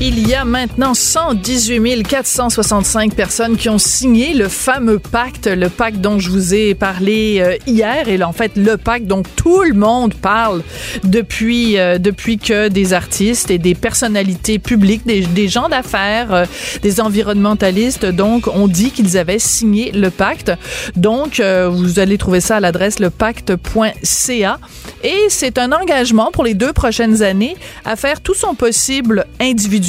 Il y a maintenant 118 465 personnes qui ont signé le fameux pacte, le pacte dont je vous ai parlé euh, hier, et en fait le pacte dont tout le monde parle depuis euh, depuis que des artistes et des personnalités publiques, des, des gens d'affaires, euh, des environnementalistes, donc ont dit qu'ils avaient signé le pacte. Donc vous allez trouver ça à l'adresse lepacte.ca, et c'est un engagement pour les deux prochaines années à faire tout son possible individuellement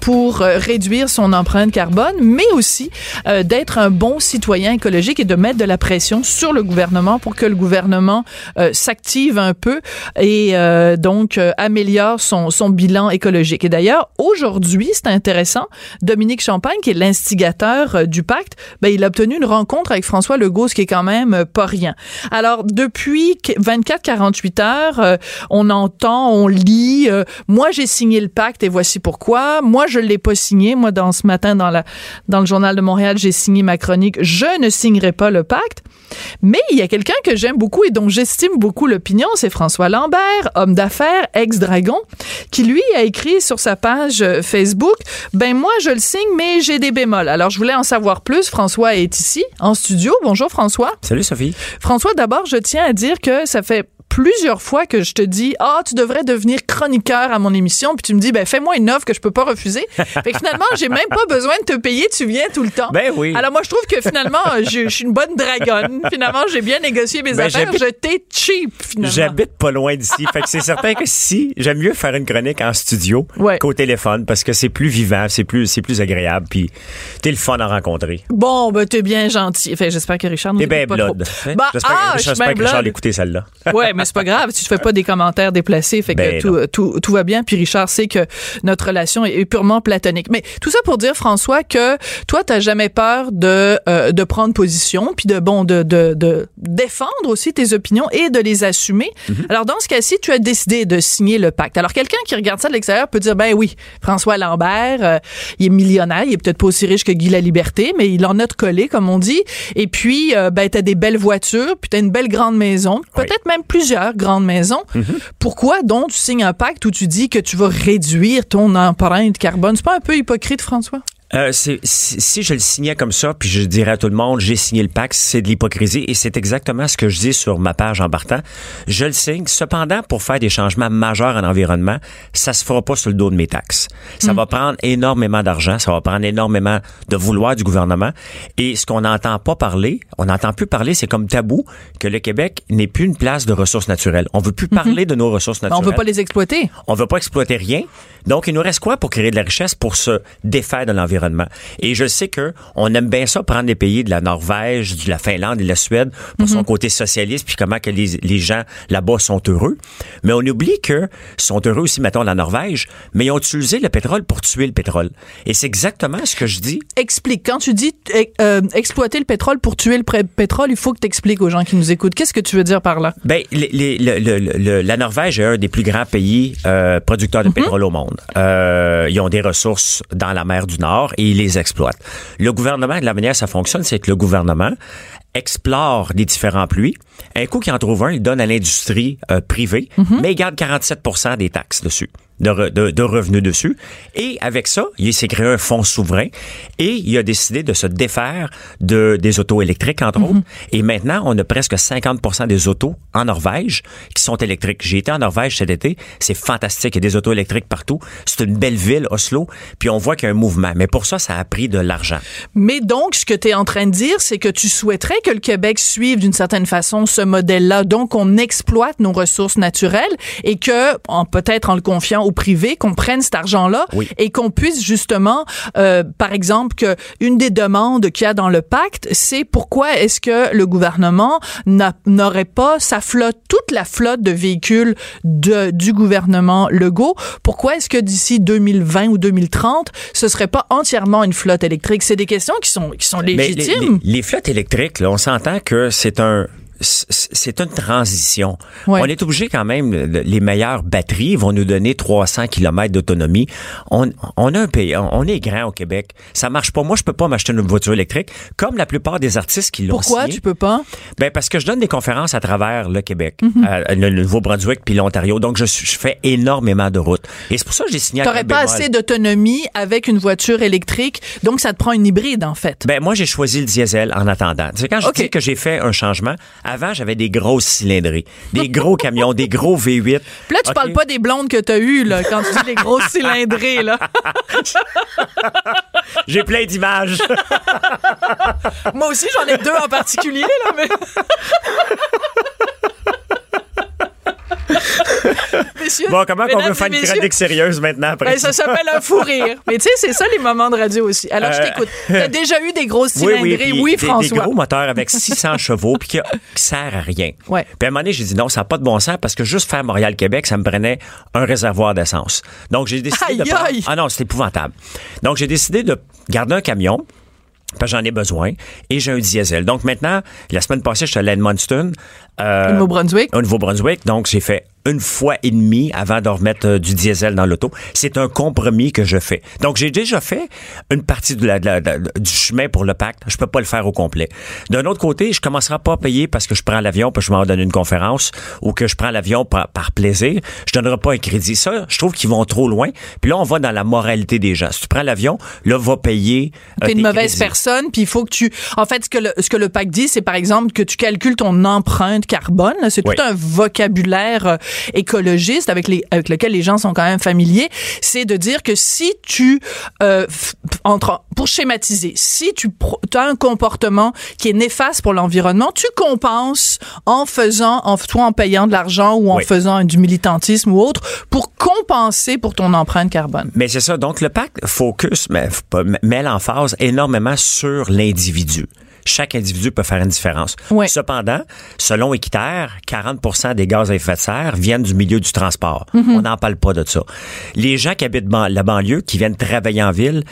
pour euh, réduire son empreinte carbone, mais aussi euh, d'être un bon citoyen écologique et de mettre de la pression sur le gouvernement pour que le gouvernement euh, s'active un peu et donc améliore son, bilan écologique. Et d'ailleurs, aujourd'hui, c'est intéressant, Dominique Champagne, qui est l'instigateur du pacte, ben, il a obtenu une rencontre avec François Legault, ce qui est quand même pas rien. Alors, depuis 24-48 heures, on entend, on lit, moi j'ai signé le pacte et voici pourquoi. Moi, je l'ai pas signé. Moi, dans ce matin, dans, la, dans le Journal de Montréal, j'ai signé ma chronique. Je ne signerai pas le pacte. Mais il y a quelqu'un que j'aime beaucoup et dont j'estime beaucoup l'opinion, c'est François Lambert, homme d'affaires, ex-dragon, qui lui a écrit sur sa page Facebook, ben moi je le signe, mais j'ai des bémols. Alors je voulais en savoir plus. François est ici, en studio. Bonjour François. Salut Sophie. François, d'abord, je tiens à dire que ça fait plusieurs fois que je te dis ah tu devrais devenir chroniqueur à mon émission puis tu me dis ben fais-moi une offre que je peux pas refuser fait que finalement j'ai même pas besoin de te payer. Tu viens tout le temps. Ben oui. Alors moi je trouve que finalement je, suis une bonne dragonne. Finalement j'ai bien négocié mes ben, affaires. je t'ai cheap finalement. J'habite pas loin d'ici. Fait que c'est certain que si j'aime mieux faire une chronique en studio qu'au téléphone parce que c'est plus vivant c'est plus c'est plus agréable. Puis t'es le fun à rencontrer. Bon ben t'es bien gentil. Enfin j'espère que Richard nous bien pas blood. Trop. Bah, ah, j'espère que Richard l'écouter celle-là. Ouais mais c'est pas grave si tu fais pas des commentaires déplacés, fait que Ben tout, tout, tout va bien. Puis Richard sait que notre relation est purement platonique. Mais tout ça pour dire, François, que toi, t'as jamais peur de, euh, de prendre position, puis de bon, de, de, de défendre aussi tes opinions et de les assumer. Mm-hmm. Alors dans ce cas-ci, tu as décidé de signer le pacte. Alors quelqu'un qui regarde ça de l'extérieur peut dire, ben oui, François Lambert, euh, il est millionnaire, il est peut-être pas aussi riche que Guy la Liberté, mais il en a de collé, comme on dit. Et puis, euh, ben t'as des belles voitures, puis t'as une belle grande maison, peut-être même plusieurs grandes maisons. Pourquoi donc tu signes un pacte où tu dis que tu vas réduire ton empreinte carbone? C'est pas un peu hypocrite, François? Euh, si, si je le signais comme ça, puis je dirais à tout le monde, j'ai signé le pacte, c'est de l'hypocrisie et c'est exactement ce que je dis sur ma page en partant. Je le signe. Cependant, pour faire des changements majeurs en environnement, ça se fera pas sur le dos de mes taxes. Ça va prendre énormément d'argent, ça va prendre énormément de vouloir du gouvernement. Et ce qu'on n'entend pas parler, on n'entend plus parler, c'est comme tabou que le Québec n'est plus une place de ressources naturelles. On veut plus parler de nos ressources naturelles. On veut pas les exploiter. On veut pas exploiter rien. Donc, il nous reste quoi pour créer de la richesse, pour se défaire de l'environnement? Et je sais que on aime bien ça, prendre les pays de la Norvège, de la Finlande et de la Suède pour son côté socialiste, puis comment que les, les gens là-bas sont heureux. Mais on oublie que sont heureux aussi, mettons, la Norvège, mais ils ont utilisé le pétrole pour tuer le pétrole. Et c'est exactement ce que je dis. Explique. Quand tu dis euh, exploiter le pétrole pour tuer le pétrole, il faut que tu expliques aux gens qui nous écoutent. Qu'est-ce que tu veux dire par là? Ben, les, les, le, le, le, la Norvège est un des plus grands pays euh, producteurs de pétrole au monde. Euh, ils ont des ressources dans la mer du Nord et ils les exploitent. Le gouvernement, de la manière ça fonctionne, c'est que le gouvernement explore les différents puits. Un coup qu'il en trouve un, il donne à l'industrie euh, privée, mais il garde 47% des taxes dessus. De, re- de- de revenus dessus. Et avec ça, il s'est créé un fonds souverain et il a décidé de se défaire de, des autos électriques, entre autres. Et maintenant, on a presque 50% des autos en Norvège qui sont électriques. J'ai été en Norvège cet été. C'est fantastique. Il y a des autos électriques partout. C'est une belle ville, Oslo. Puis on voit qu'il y a un mouvement. Mais pour ça, ça a pris de l'argent. Mais donc, ce que tu es en train de dire, c'est que tu souhaiterais que le Québec suive d'une certaine façon ce modèle-là. Donc, on exploite nos ressources naturelles et que, en- peut-être en le confiant au privé, qu'on prenne cet argent-là Oui. et qu'on puisse justement, euh, par exemple, que une des demandes qu'il y a dans le pacte, c'est pourquoi est-ce que le gouvernement n'a- n'aurait pas sa flotte, toute la flotte de véhicules de, du gouvernement Legault, pourquoi est-ce que d'ici 2020 ou 2030, ce serait pas entièrement une flotte électrique? C'est des questions qui sont, qui sont Mais les, légitimes. les- les flottes électriques, là, on s'entend que c'est un c'est une transition. Ouais. On est obligé quand même, le- les meilleures batteries vont nous donner 300 km d'autonomie. On, on a un pays, on, on est grand au Québec. Ça marche pas. Moi, je peux pas m'acheter une voiture électrique, comme la plupart des artistes qui l'ont Pourquoi signé. tu peux pas? Ben parce que je donne des conférences à travers le Québec, Mhm. le, le Nouveau-Brunswick puis l'Ontario. Donc je, fais énormément de routes. Et c'est pour ça que j'ai signé. T'aurais pas bémol. assez d'autonomie avec une voiture électrique, donc ça te prend une hybride, en fait. Ben moi j'ai choisi le diesel en attendant. Sais quand je dis que j'ai fait un changement, avant j'avais des grosses cylindries, des gros camions, des gros V8. Puis là, tu parles pas des blondes que t'as eues, là, quand tu dis les grosses cylindrées, là. J'ai plein d'images. Moi aussi, j'en ai deux en particulier, là, mais... Messieurs, bon, comment mesdames veut faire une chronique sérieuse maintenant après ben, ça? s'appelle un fou rire. Mais tu sais, c'est ça les moments de radio aussi. Alors, je Euh, t'écoute. T'as déjà eu des grosses Oui, oui, cylindrées, puis oui, des, des François. gros moteurs avec 600 chevaux puis qui, qui sert à rien. Ouais. Puis à un moment donné, j'ai dit non, ça n'a pas de bon sens parce que juste faire Montréal-Québec, ça me prenait un réservoir d'essence. Donc j'ai décidé de Aïe, prendre- aïe! Ah non, c'est épouvantable. Donc j'ai décidé de garder un camion parce que j'en ai besoin et j'ai un diesel. Donc maintenant, la semaine passée, j'étais à Edmundston. Euh, Au Nouveau-Brunswick. au Nouveau-Brunswick. Donc, j'ai fait une fois et demie avant de remettre euh, du diesel dans l'auto. C'est un compromis que je fais. Donc, j'ai déjà fait une partie de la- de la- de la- du chemin pour le pacte. Je peux pas le faire au complet. D'un autre côté, je commencerai pas à payer parce que je prends l'avion parce que je m'en donne une conférence ou que je prends l'avion par, par plaisir. Je donnerai pas un crédit. Ça, je trouve qu'ils vont trop loin. Puis là, on va dans la moralité des gens. Si tu prends l'avion, là, va payer. euh, T'es une mauvaise crédits. personne, puis il faut que tu... En fait, ce que le, ce que le pacte dit, c'est par exemple que tu calcules ton empreinte carbone. C'est Oui. tout un vocabulaire euh, écologiste avec, les, avec lequel les gens sont quand même familiers. C'est de dire que si tu... euh, entre, pour schématiser, si tu as un comportement qui est néfaste pour l'environnement, tu compenses en faisant, en, soit en payant de l'argent ou en Oui. faisant du militantisme ou autre, pour compenser pour ton empreinte carbone. Mais c'est ça. Donc, le pacte focus, mais, met l'emphase énormément sur l'individu. Chaque individu peut faire une différence. Cependant, selon Équiterre, 40% des gaz à effet de serre viennent du milieu du transport. Mm-hmm. On n'en parle pas de ça. Les gens qui habitent ban- la banlieue, qui viennent travailler en ville,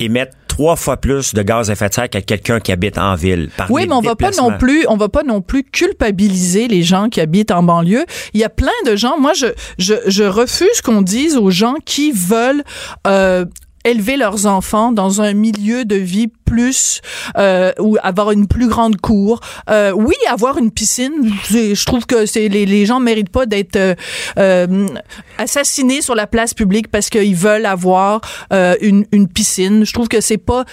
émettent trois fois plus de gaz à effet de serre que quelqu'un qui habite en ville. Par Oui, mais on va pas non plus, on va pas non plus culpabiliser les gens qui habitent en banlieue. Il y a plein de gens. Moi, je je, je refuse qu'on dise aux gens qui veulent euh, élever leurs enfants dans un milieu de vie plus euh, ou avoir une plus grande cour. Euh, oui, avoir une piscine, je trouve que c'est les, les gens méritent pas d'être euh, euh, assassinés sur la place publique parce qu'ils veulent avoir euh, une, une piscine. Je trouve que c'est pas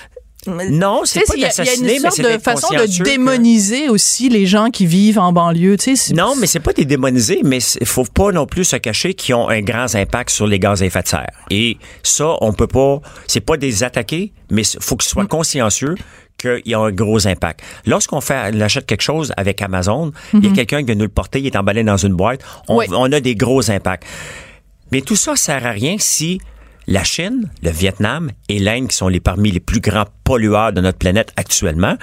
Non, c'est pas d'assassiner, une mais sorte c'est de façon de que- démoniser aussi les gens qui vivent en banlieue. Tu sais, Non, mais c'est pas des démonisés, mais il faut pas non plus se cacher qu'ils ont un grand impact sur les gaz à effet de serre. Et ça, on peut pas, c'est pas des attaquer, mais il faut qu'ils Mm. soient consciencieux qu'il y a un gros impact. Lorsqu'on fait, on achète quelque chose avec Amazon, il y a quelqu'un qui vient nous le porter, il est emballé dans une boîte, on, Mm-hmm. Oui. on a des gros impacts. Mais tout ça sert à rien si la Chine, le Vietnam et l'Inde, qui sont les parmi les plus grands pollueurs de notre planète actuellement,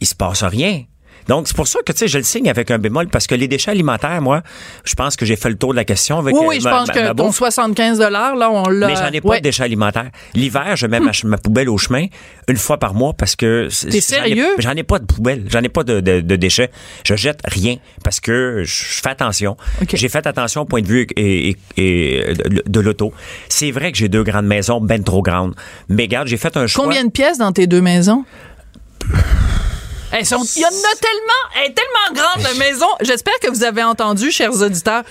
il se passe rien. Donc, c'est pour ça que, tu sais, je le signe avec un bémol, parce que les déchets alimentaires, moi, je pense que j'ai fait le tour de la question avec oui, euh, oui, je pense ma- que ma ton bouffe. 75 dollars là, on l'a. Mais j'en ai pas Ouais. de déchets alimentaires. L'hiver, je mets ma, ma poubelle au chemin une fois par mois parce que... c'est- T'es sérieux? J'en ai, pas de poubelle. J'en ai pas de, de- de déchets. Je jette rien parce que je fais attention. J'ai fait attention au point de vue et, et- et de, de l'auto. C'est vrai que j'ai deux grandes maisons, ben trop grandes. Mais regarde, j'ai fait un choix. Combien de pièces dans tes deux maisons? Elles sont, il y en a tellement, elle est tellement grande la maison. J'espère que vous avez entendu, chers auditeurs.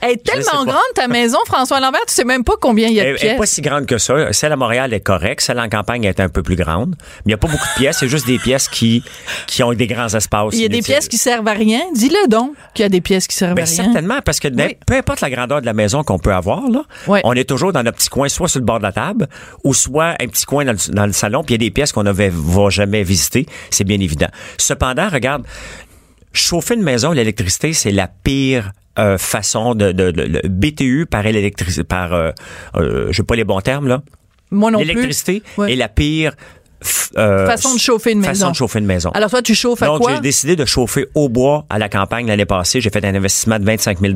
Elle est tellement grande ta maison, François Lambert, tu sais même pas combien il y a de Elle elle est pas pièces. si grande que ça. Celle à Montréal est correcte. Celle en campagne est un peu plus grande. Mais il n'y a pas beaucoup de pièces. C'est juste des pièces qui, qui ont des grands espaces. Il y a des pièces qui servent à rien. Dis-le donc qu'il y a des pièces qui servent Ben, à rien. certainement, parce que Oui. peu importe la grandeur de la maison qu'on peut avoir, là, on est toujours dans notre petit coin, soit sur le bord de la table, ou soit un petit coin dans le, dans le salon, puis il y a des pièces qu'on ne va jamais visiter, c'est bien évident. Cependant, regarde, chauffer une maison, l'électricité, c'est la pire euh, façon de, de, BTU par l'électricité, par, euh, euh, je sais pas les bons termes là, Moi non plus. l'électricité Ouais. est la pire euh, Façon de chauffer une façon maison. de chauffer une maison. Alors toi, tu chauffes à Donc, quoi? j'ai décidé de chauffer au bois à la campagne l'année passée. J'ai fait un investissement de 25 000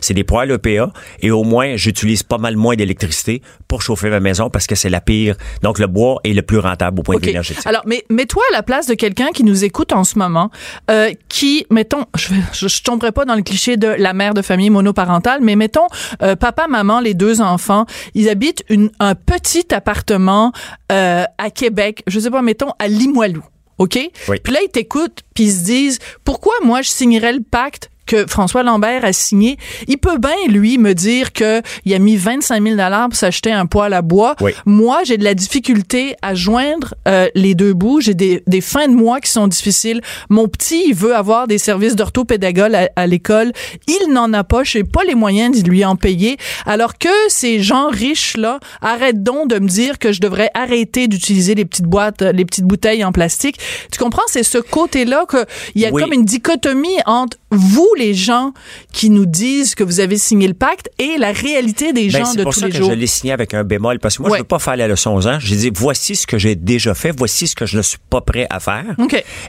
C'est des poêles EPA et au moins, j'utilise pas mal moins d'électricité pour chauffer ma maison parce que c'est la pire. Donc, le bois est le plus rentable au point de vue énergétique. Alors, mais mets-toi à la place de quelqu'un qui nous écoute en ce moment, euh, qui, mettons, je, je, je tomberai pas dans le cliché de la mère de famille monoparentale, mais mettons, euh, papa, maman, les deux enfants, ils habitent une, un petit appartement euh, à Québec, je sais pas, mettons, à Limoilou. OK? Oui. Puis là, ils t'écoutent, puis ils se disent, pourquoi moi, je signerais le pacte que François Lambert a signé, il peut bien, lui, me dire que il a mis 25 000 pour s'acheter un poêle à bois. Oui. Moi, j'ai de la difficulté à joindre euh, les deux bouts. J'ai des, des fins de mois qui sont difficiles. Mon petit, il veut avoir des services d'orthopédagogue à, à l'école. Il n'en a pas. Je n'ai pas les moyens de lui en payer. Alors que ces gens riches-là arrêtent donc de me dire que je devrais arrêter d'utiliser les petites boîtes, les petites bouteilles en plastique. Tu comprends? C'est ce côté-là qu'il y a Oui. comme une dichotomie entre vous, les gens qui nous disent que vous avez signé le pacte, et la réalité des Ben, gens c'est de pour tous ça les que jours. je l'ai signé avec un bémol parce que moi, Ouais. je veux pas faire la leçon aux gens. J'ai dit, voici ce que j'ai déjà fait, voici ce que je ne suis pas prêt à faire.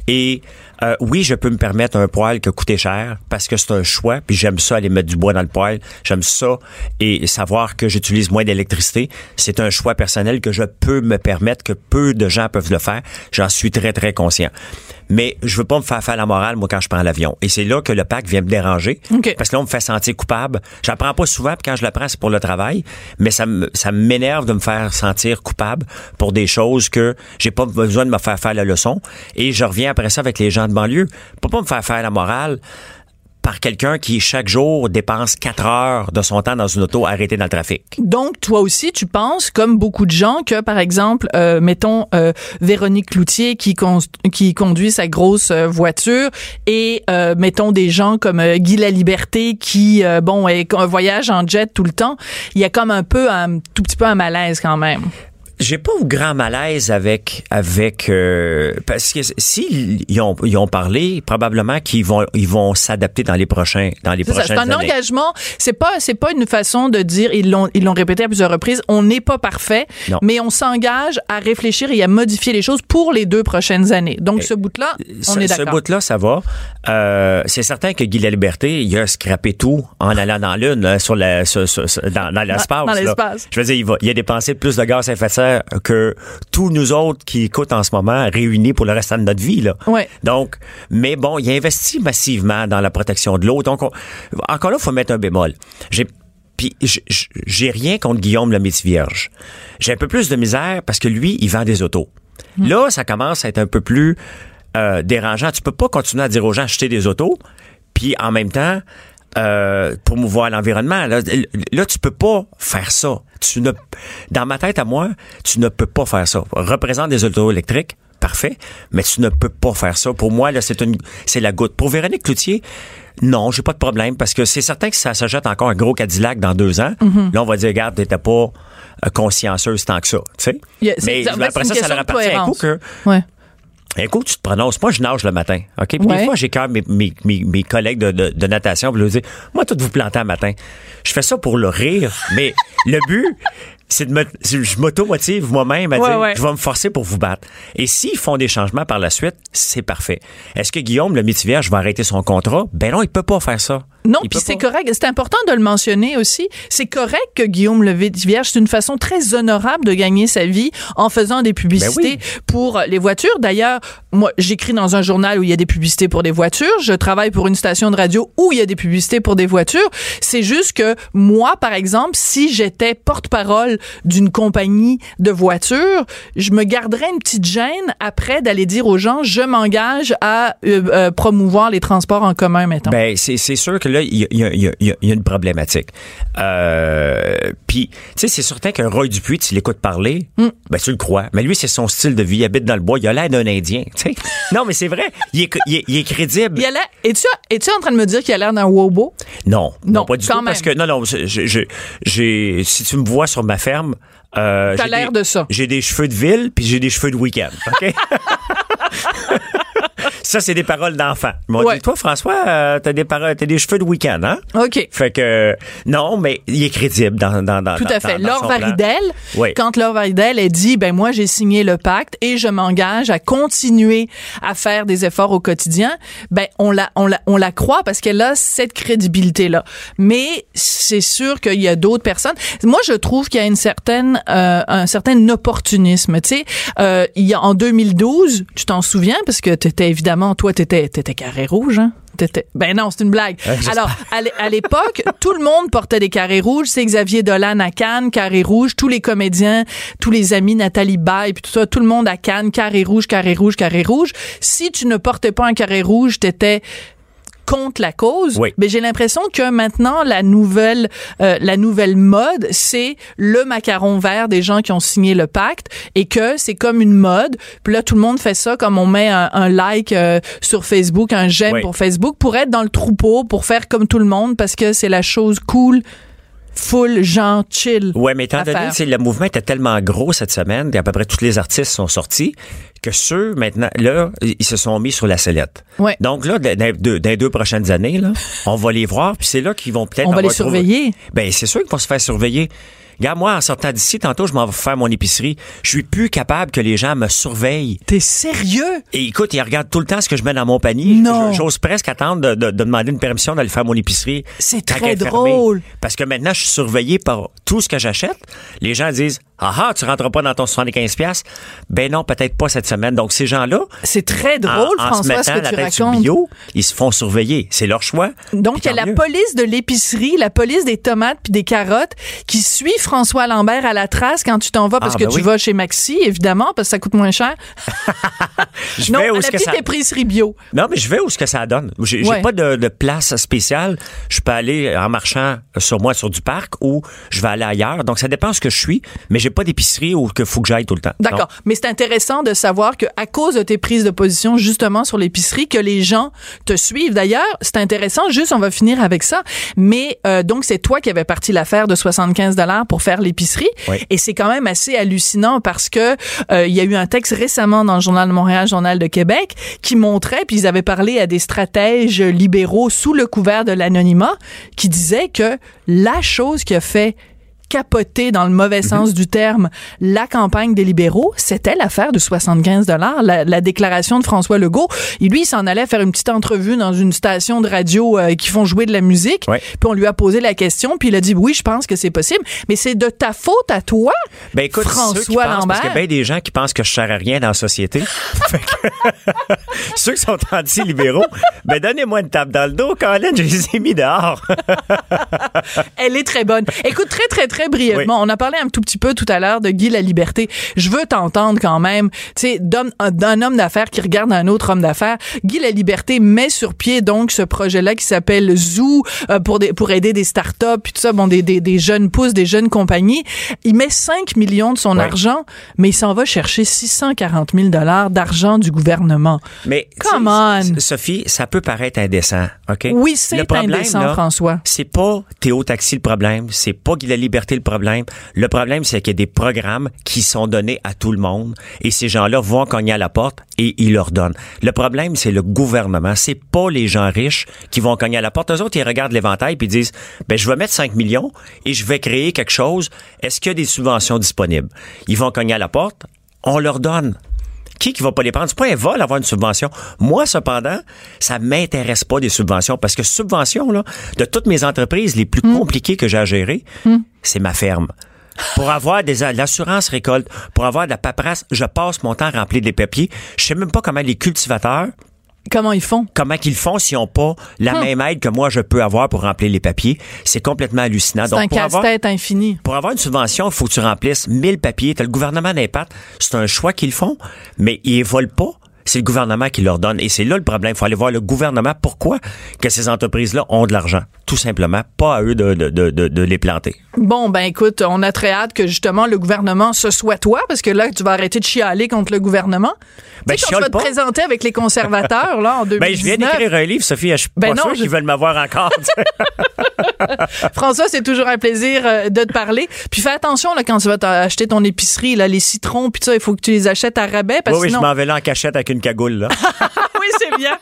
Et euh, oui, je peux me permettre un poêle qui a coûté cher parce que c'est un choix, puis j'aime ça aller mettre du bois dans le poêle. J'aime ça et savoir que j'utilise moins d'électricité. C'est un choix personnel que je peux me permettre, que peu de gens peuvent le faire. J'en suis très, très conscient. Mais je veux pas me faire faire la morale, moi, quand je prends l'avion. Et c'est là que le pacte vient me déranger. OK. Parce que là, on me fait sentir coupable. Je la prends pas souvent, puis quand je la prends, c'est pour le travail. Mais ça me, ça m'énerve de me faire sentir coupable pour des choses que j'ai pas besoin de me faire faire la leçon. Et je reviens après ça avec les gens de banlieue. Pour pas me faire faire la morale par quelqu'un qui, chaque jour, dépense quatre heures de son temps dans une auto arrêtée dans le trafic. Donc, toi aussi, tu penses, comme beaucoup de gens, que, par exemple, euh, mettons, euh, Véronique Cloutier qui, con- qui conduit sa grosse euh, voiture et, euh, mettons, des gens comme euh, Guy Laliberté qui, euh, bon, est, un voyage en jet tout le temps, il y a comme un peu, un tout petit peu un malaise quand même. J'ai pas grand malaise avec avec euh, parce que s'ils ils ont ils ont parlé probablement qu'ils vont ils vont s'adapter dans les prochains dans les C'est ça, prochaines c'est un années. engagement. C'est pas, c'est pas une façon de dire. Ils l'ont, ils l'ont répété à plusieurs reprises. On n'est pas parfait, Non. mais on s'engage à réfléchir et à modifier les choses pour les deux prochaines années. Donc, Et ce bout-là, on ce, est ce d'accord. bout-là, ça va. Euh, c'est certain que Guy Laliberté, il a scrappé tout en allant dans l'une, là, sur la, sur- sur- dans, dans l'espace. dans là. l'espace. Je veux dire, il, va, il a dépensé plus de gaz à effet de serre que tous nous autres qui écoutent en ce moment réunis pour le restant de notre vie. Là. Ouais. Donc, mais bon, il a investi massivement dans la protection de l'eau. Donc, on- encore là, il faut mettre un bémol. J'ai puis j'ai rien contre Guillaume le Vierge. J'ai un peu plus de misère parce que lui, il vend des autos. Là, ça commence à être un peu plus euh, dérangeant. Tu peux pas continuer à dire aux gens acheter des autos, puis en même temps euh, promouvoir l'environnement. Là, là, tu peux pas faire ça. Tu ne, dans ma tête à moi, tu ne peux pas faire ça. Représente des autos électriques, parfait, mais tu ne peux pas faire ça. Pour moi, là, c'est une, c'est la goutte. Pour Véronique Cloutier, non, j'ai pas de problème parce que c'est certain que ça se jette encore un gros Cadillac dans deux ans. Là, on va dire, regarde, t'étais pas euh, consciencieuse tant que ça, tu sais. Mais fait, après ça, ça leur appartient un coup que Ouais. Coup, tu te prononces. Moi, je nage le matin. OK? Puis Ouais. des fois, j'écœure mes, mes, mes, mes collègues de, de, de natation pour leur dire Moi, tout vous planter un matin. Je fais ça pour le rire, mais le but, c'est de me. Je m'auto-motive moi-même à Ouais, dire ouais. Je vais me forcer pour vous battre. Et s'ils font des changements par la suite, c'est parfait. Est-ce que Guillaume, le métivier, va arrêter son contrat? Ben non, il peut pas faire ça. Non, puis c'est correct. C'est important de le mentionner aussi. C'est correct que Guillaume Levé-Vierge, c'est une façon très honorable de gagner sa vie en faisant des publicités Ben oui. pour les voitures. D'ailleurs, moi, j'écris dans un journal où il y a des publicités pour des voitures. Je travaille pour une station de radio où il y a des publicités pour des voitures. C'est juste que moi, par exemple, si j'étais porte-parole d'une compagnie de voitures, je me garderais une petite gêne après d'aller dire aux gens, je m'engage à euh, euh, promouvoir les transports en commun, mettons. Ben, c'est sûr que là, il y a, il y y y y une problématique. Euh, Puis, tu sais, c'est certain qu'un Roy Dupuis, tu l'écoutes parler, Hmm. ben, tu le crois. Mais lui, c'est son style de vie. Il habite dans le bois. Il a l'air d'un Indien, tu sais. Non, mais c'est vrai. Il est, il est- il est crédible. Il a. Es-tu es-tu en train de me dire qu'il a l'air d'un wobo? Non, Non, non, pas du tout. Parce que, non, non, j'ai, si tu me vois sur ma ferme, euh, T'as j'ai l'air des- de ça. J'ai des cheveux de ville, puis j'ai des cheveux de week-end. OK? ça, c'est des paroles d'enfant. Ils m'ont Ouais. dit, toi, François, euh, t'as des paroles, t'as des cheveux de week-end, hein? OK. Fait que, non, mais il est crédible dans, dans, dans Tout dans- à fait. dans- Laure. Varidel, Oui. quand Laure Varidel a dit, ben moi j'ai signé le pacte et je m'engage à continuer à faire des efforts au quotidien, ben on la, on la, on la croit parce qu'elle a cette crédibilité là. Mais c'est sûr qu'il y a d'autres personnes. Moi je trouve qu'il y a une certaine, euh, un certain opportunisme. Tu sais, euh, il y a en 2012, tu t'en souviens parce que t'étais évidemment, toi t'étais, t'étais carré rouge, hein? T'étais- Ben non, c'est une blague. Alors, à l'époque, tout le monde portait des carrés rouges. C'est Xavier Dolan à Cannes, carré rouge. Tous les comédiens, tous les amis, Nathalie Baye, puis tout ça, tout le monde à Cannes, carré rouge, carré rouge, carré rouge. Si tu ne portais pas un carré rouge, t'étais contre la cause. Oui. Mais j'ai l'impression que maintenant la nouvelle euh, la nouvelle mode c'est le macaron vert des gens qui ont signé le pacte et que c'est comme une mode. Puis là tout le monde fait ça comme on met un, un like euh, sur Facebook, un j'aime Oui. pour Facebook pour être dans le troupeau, pour faire comme tout le monde parce que c'est la chose cool, full, genre chill. Ouais, mais étant donné que le mouvement était tellement gros cette semaine, et à peu près tous les artistes sont sortis, que ceux, maintenant, là, ils se sont mis sur la sellette. Ouais. Donc là, dans, les deux prochaines années, là, on va les voir, puis c'est là qu'ils vont peut-être... On va les surveiller. Ben, c'est sûr qu'ils vont se faire surveiller. Regarde, moi, en sortant d'ici, tantôt, je m'en vais faire mon épicerie. Je suis plus capable que les gens me surveillent. T'es sérieux? Et écoute, ils regardent tout le temps ce que je mets dans mon panier. Non. J'ose presque attendre de, de- de demander une permission d'aller faire mon épicerie. C'est très fermée. drôle. Parce que maintenant, je suis surveillé par tout ce que j'achète. Les gens disent, ah ah, tu rentres pas dans ton 75 pièces. Ben non, peut-être pas cette semaine. Donc, ces gens-là, C'est très drôle, en se François, mettant ce que la tu tête sur bio, ils se font surveiller. C'est leur choix. Donc, il y a la mieux. police de l'épicerie, la police des tomates puis des carottes qui suit François Lambert à la trace quand tu t'en vas parce Ah, que ben tu oui. vas chez Maxi, évidemment, parce que ça coûte moins cher. Je non, vais à où la petite ça... épicerie bio. Non, mais je vais où ce que ça donne. J'ai Ouais. pas de, de place spéciale. Je peux aller en marchant sur moi sur du parc ou je vais aller ailleurs. Donc ça dépend de ce que je suis, mais j'ai pas d'épicerie où que faut que j'aille tout le temps. D'accord. Mais c'est intéressant de savoir que à cause de tes prises de position justement sur l'épicerie, que les gens te suivent. D'ailleurs, c'est intéressant. Juste, on va finir avec ça. Mais euh, donc, c'est toi qui avais parti l'affaire de 75 dollars pour faire l'épicerie. Oui. Et c'est quand même assez hallucinant parce que euh, il y a eu un texte récemment dans le Journal de Montréal, Journal de Québec, qui montrait, puis ils avaient parlé à des stratèges libéraux sous le couvert de l'anonymat, qui disaient que la chose qui a fait capoter dans le mauvais sens du terme la campagne des libéraux, c'était l'affaire de 75 dollars, la, la déclaration de François Legault. Et lui, il s'en allait faire une petite entrevue dans une station de radio euh, qui font jouer de la musique. Ouais. Puis on lui a posé la question, puis il a dit oui, je pense que c'est possible, mais c'est de ta faute à toi, Ben écoute, François ceux qui pensent, Lambert. parce qu'il y a bien des gens qui pensent que je sers à rien dans la société. Ceux qui sont anti-libéraux, ben donnez-moi une tape dans le dos, Colin, je les ai mis dehors. Elle est très bonne. Écoute, très, très, très brièvement, on a parlé un tout petit peu tout à l'heure de Guy la Liberté. Je veux t'entendre quand même, tu sais, d'un homme d'affaires qui regarde un autre homme d'affaires. Guy la Liberté met sur pied donc ce projet-là qui s'appelle Zoo euh, pour des, pour aider des startups puis tout ça, bon, des, des, des jeunes pousses, des jeunes compagnies. Il met 5 millions de son argent, mais il s'en va chercher 640 000 dollars d'argent du gouvernement. Mais Come on. Sophie, ça peut paraître indécent, OK? Oui, c'est Le problème, indécent, là, François. C'est pas Théo Taxi le problème, c'est pas Guy la Liberté le problème. C'est qu'il y a des programmes qui sont donnés à tout le monde et ces gens-là vont cogner à la porte et ils leur donnent. Le problème, c'est le gouvernement. C'est pas les gens riches qui vont cogner à la porte. Eux autres, ils regardent l'éventail puis ils disent, ben, je vais mettre 5 millions et je vais créer quelque chose. Est-ce qu'il y a des subventions disponibles? Ils vont cogner à la porte. On leur donne. Qui qui va pas les prendre? C'est pas un vol avoir une subvention. Moi, cependant, ça m'intéresse pas des subventions parce que subvention, là, de toutes mes entreprises les plus compliquées que j'ai à gérer, c'est ma ferme. Pour avoir des l'assurance récolte, pour avoir de la paperasse, je passe mon temps à remplir des papiers. Je sais même pas comment les cultivateurs Comment ils font? comment qu'ils font s'ils n'ont pas la Hum. même aide que moi je peux avoir pour remplir les papiers? C'est complètement hallucinant. C'est un pour avoir, casse-tête infini. pour avoir une subvention, il faut que tu remplisses 1000 papiers. T'as le gouvernement d'impact. C'est un choix qu'ils font, mais ils ne volent pas. C'est le gouvernement qui leur donne. Et c'est là le problème. Il faut aller voir le gouvernement. Pourquoi que ces entreprises-là ont de l'argent? Tout simplement. Pas à eux de, de, de, de- de les planter. Bon, ben écoute, on a très hâte que justement le gouvernement se soit toi, parce que là, tu vas arrêter de chialer contre le gouvernement. Ben, tu sais, je quand tu vas te présenter avec les conservateurs, là, en 2019, Ben, je viens d'écrire un livre, Sophie. Je suis Ben pas non, je- qu'ils veulent m'avoir encore. François, c'est toujours un plaisir euh, de te parler. Puis fais attention là quand tu vas t'acheter ton épicerie, là, les citrons, puis ça, il faut que tu les achètes à rabais parce oui, que oui, je sinon... m'en vais là en cachette avec une cagoule, là. oui, c'est bien.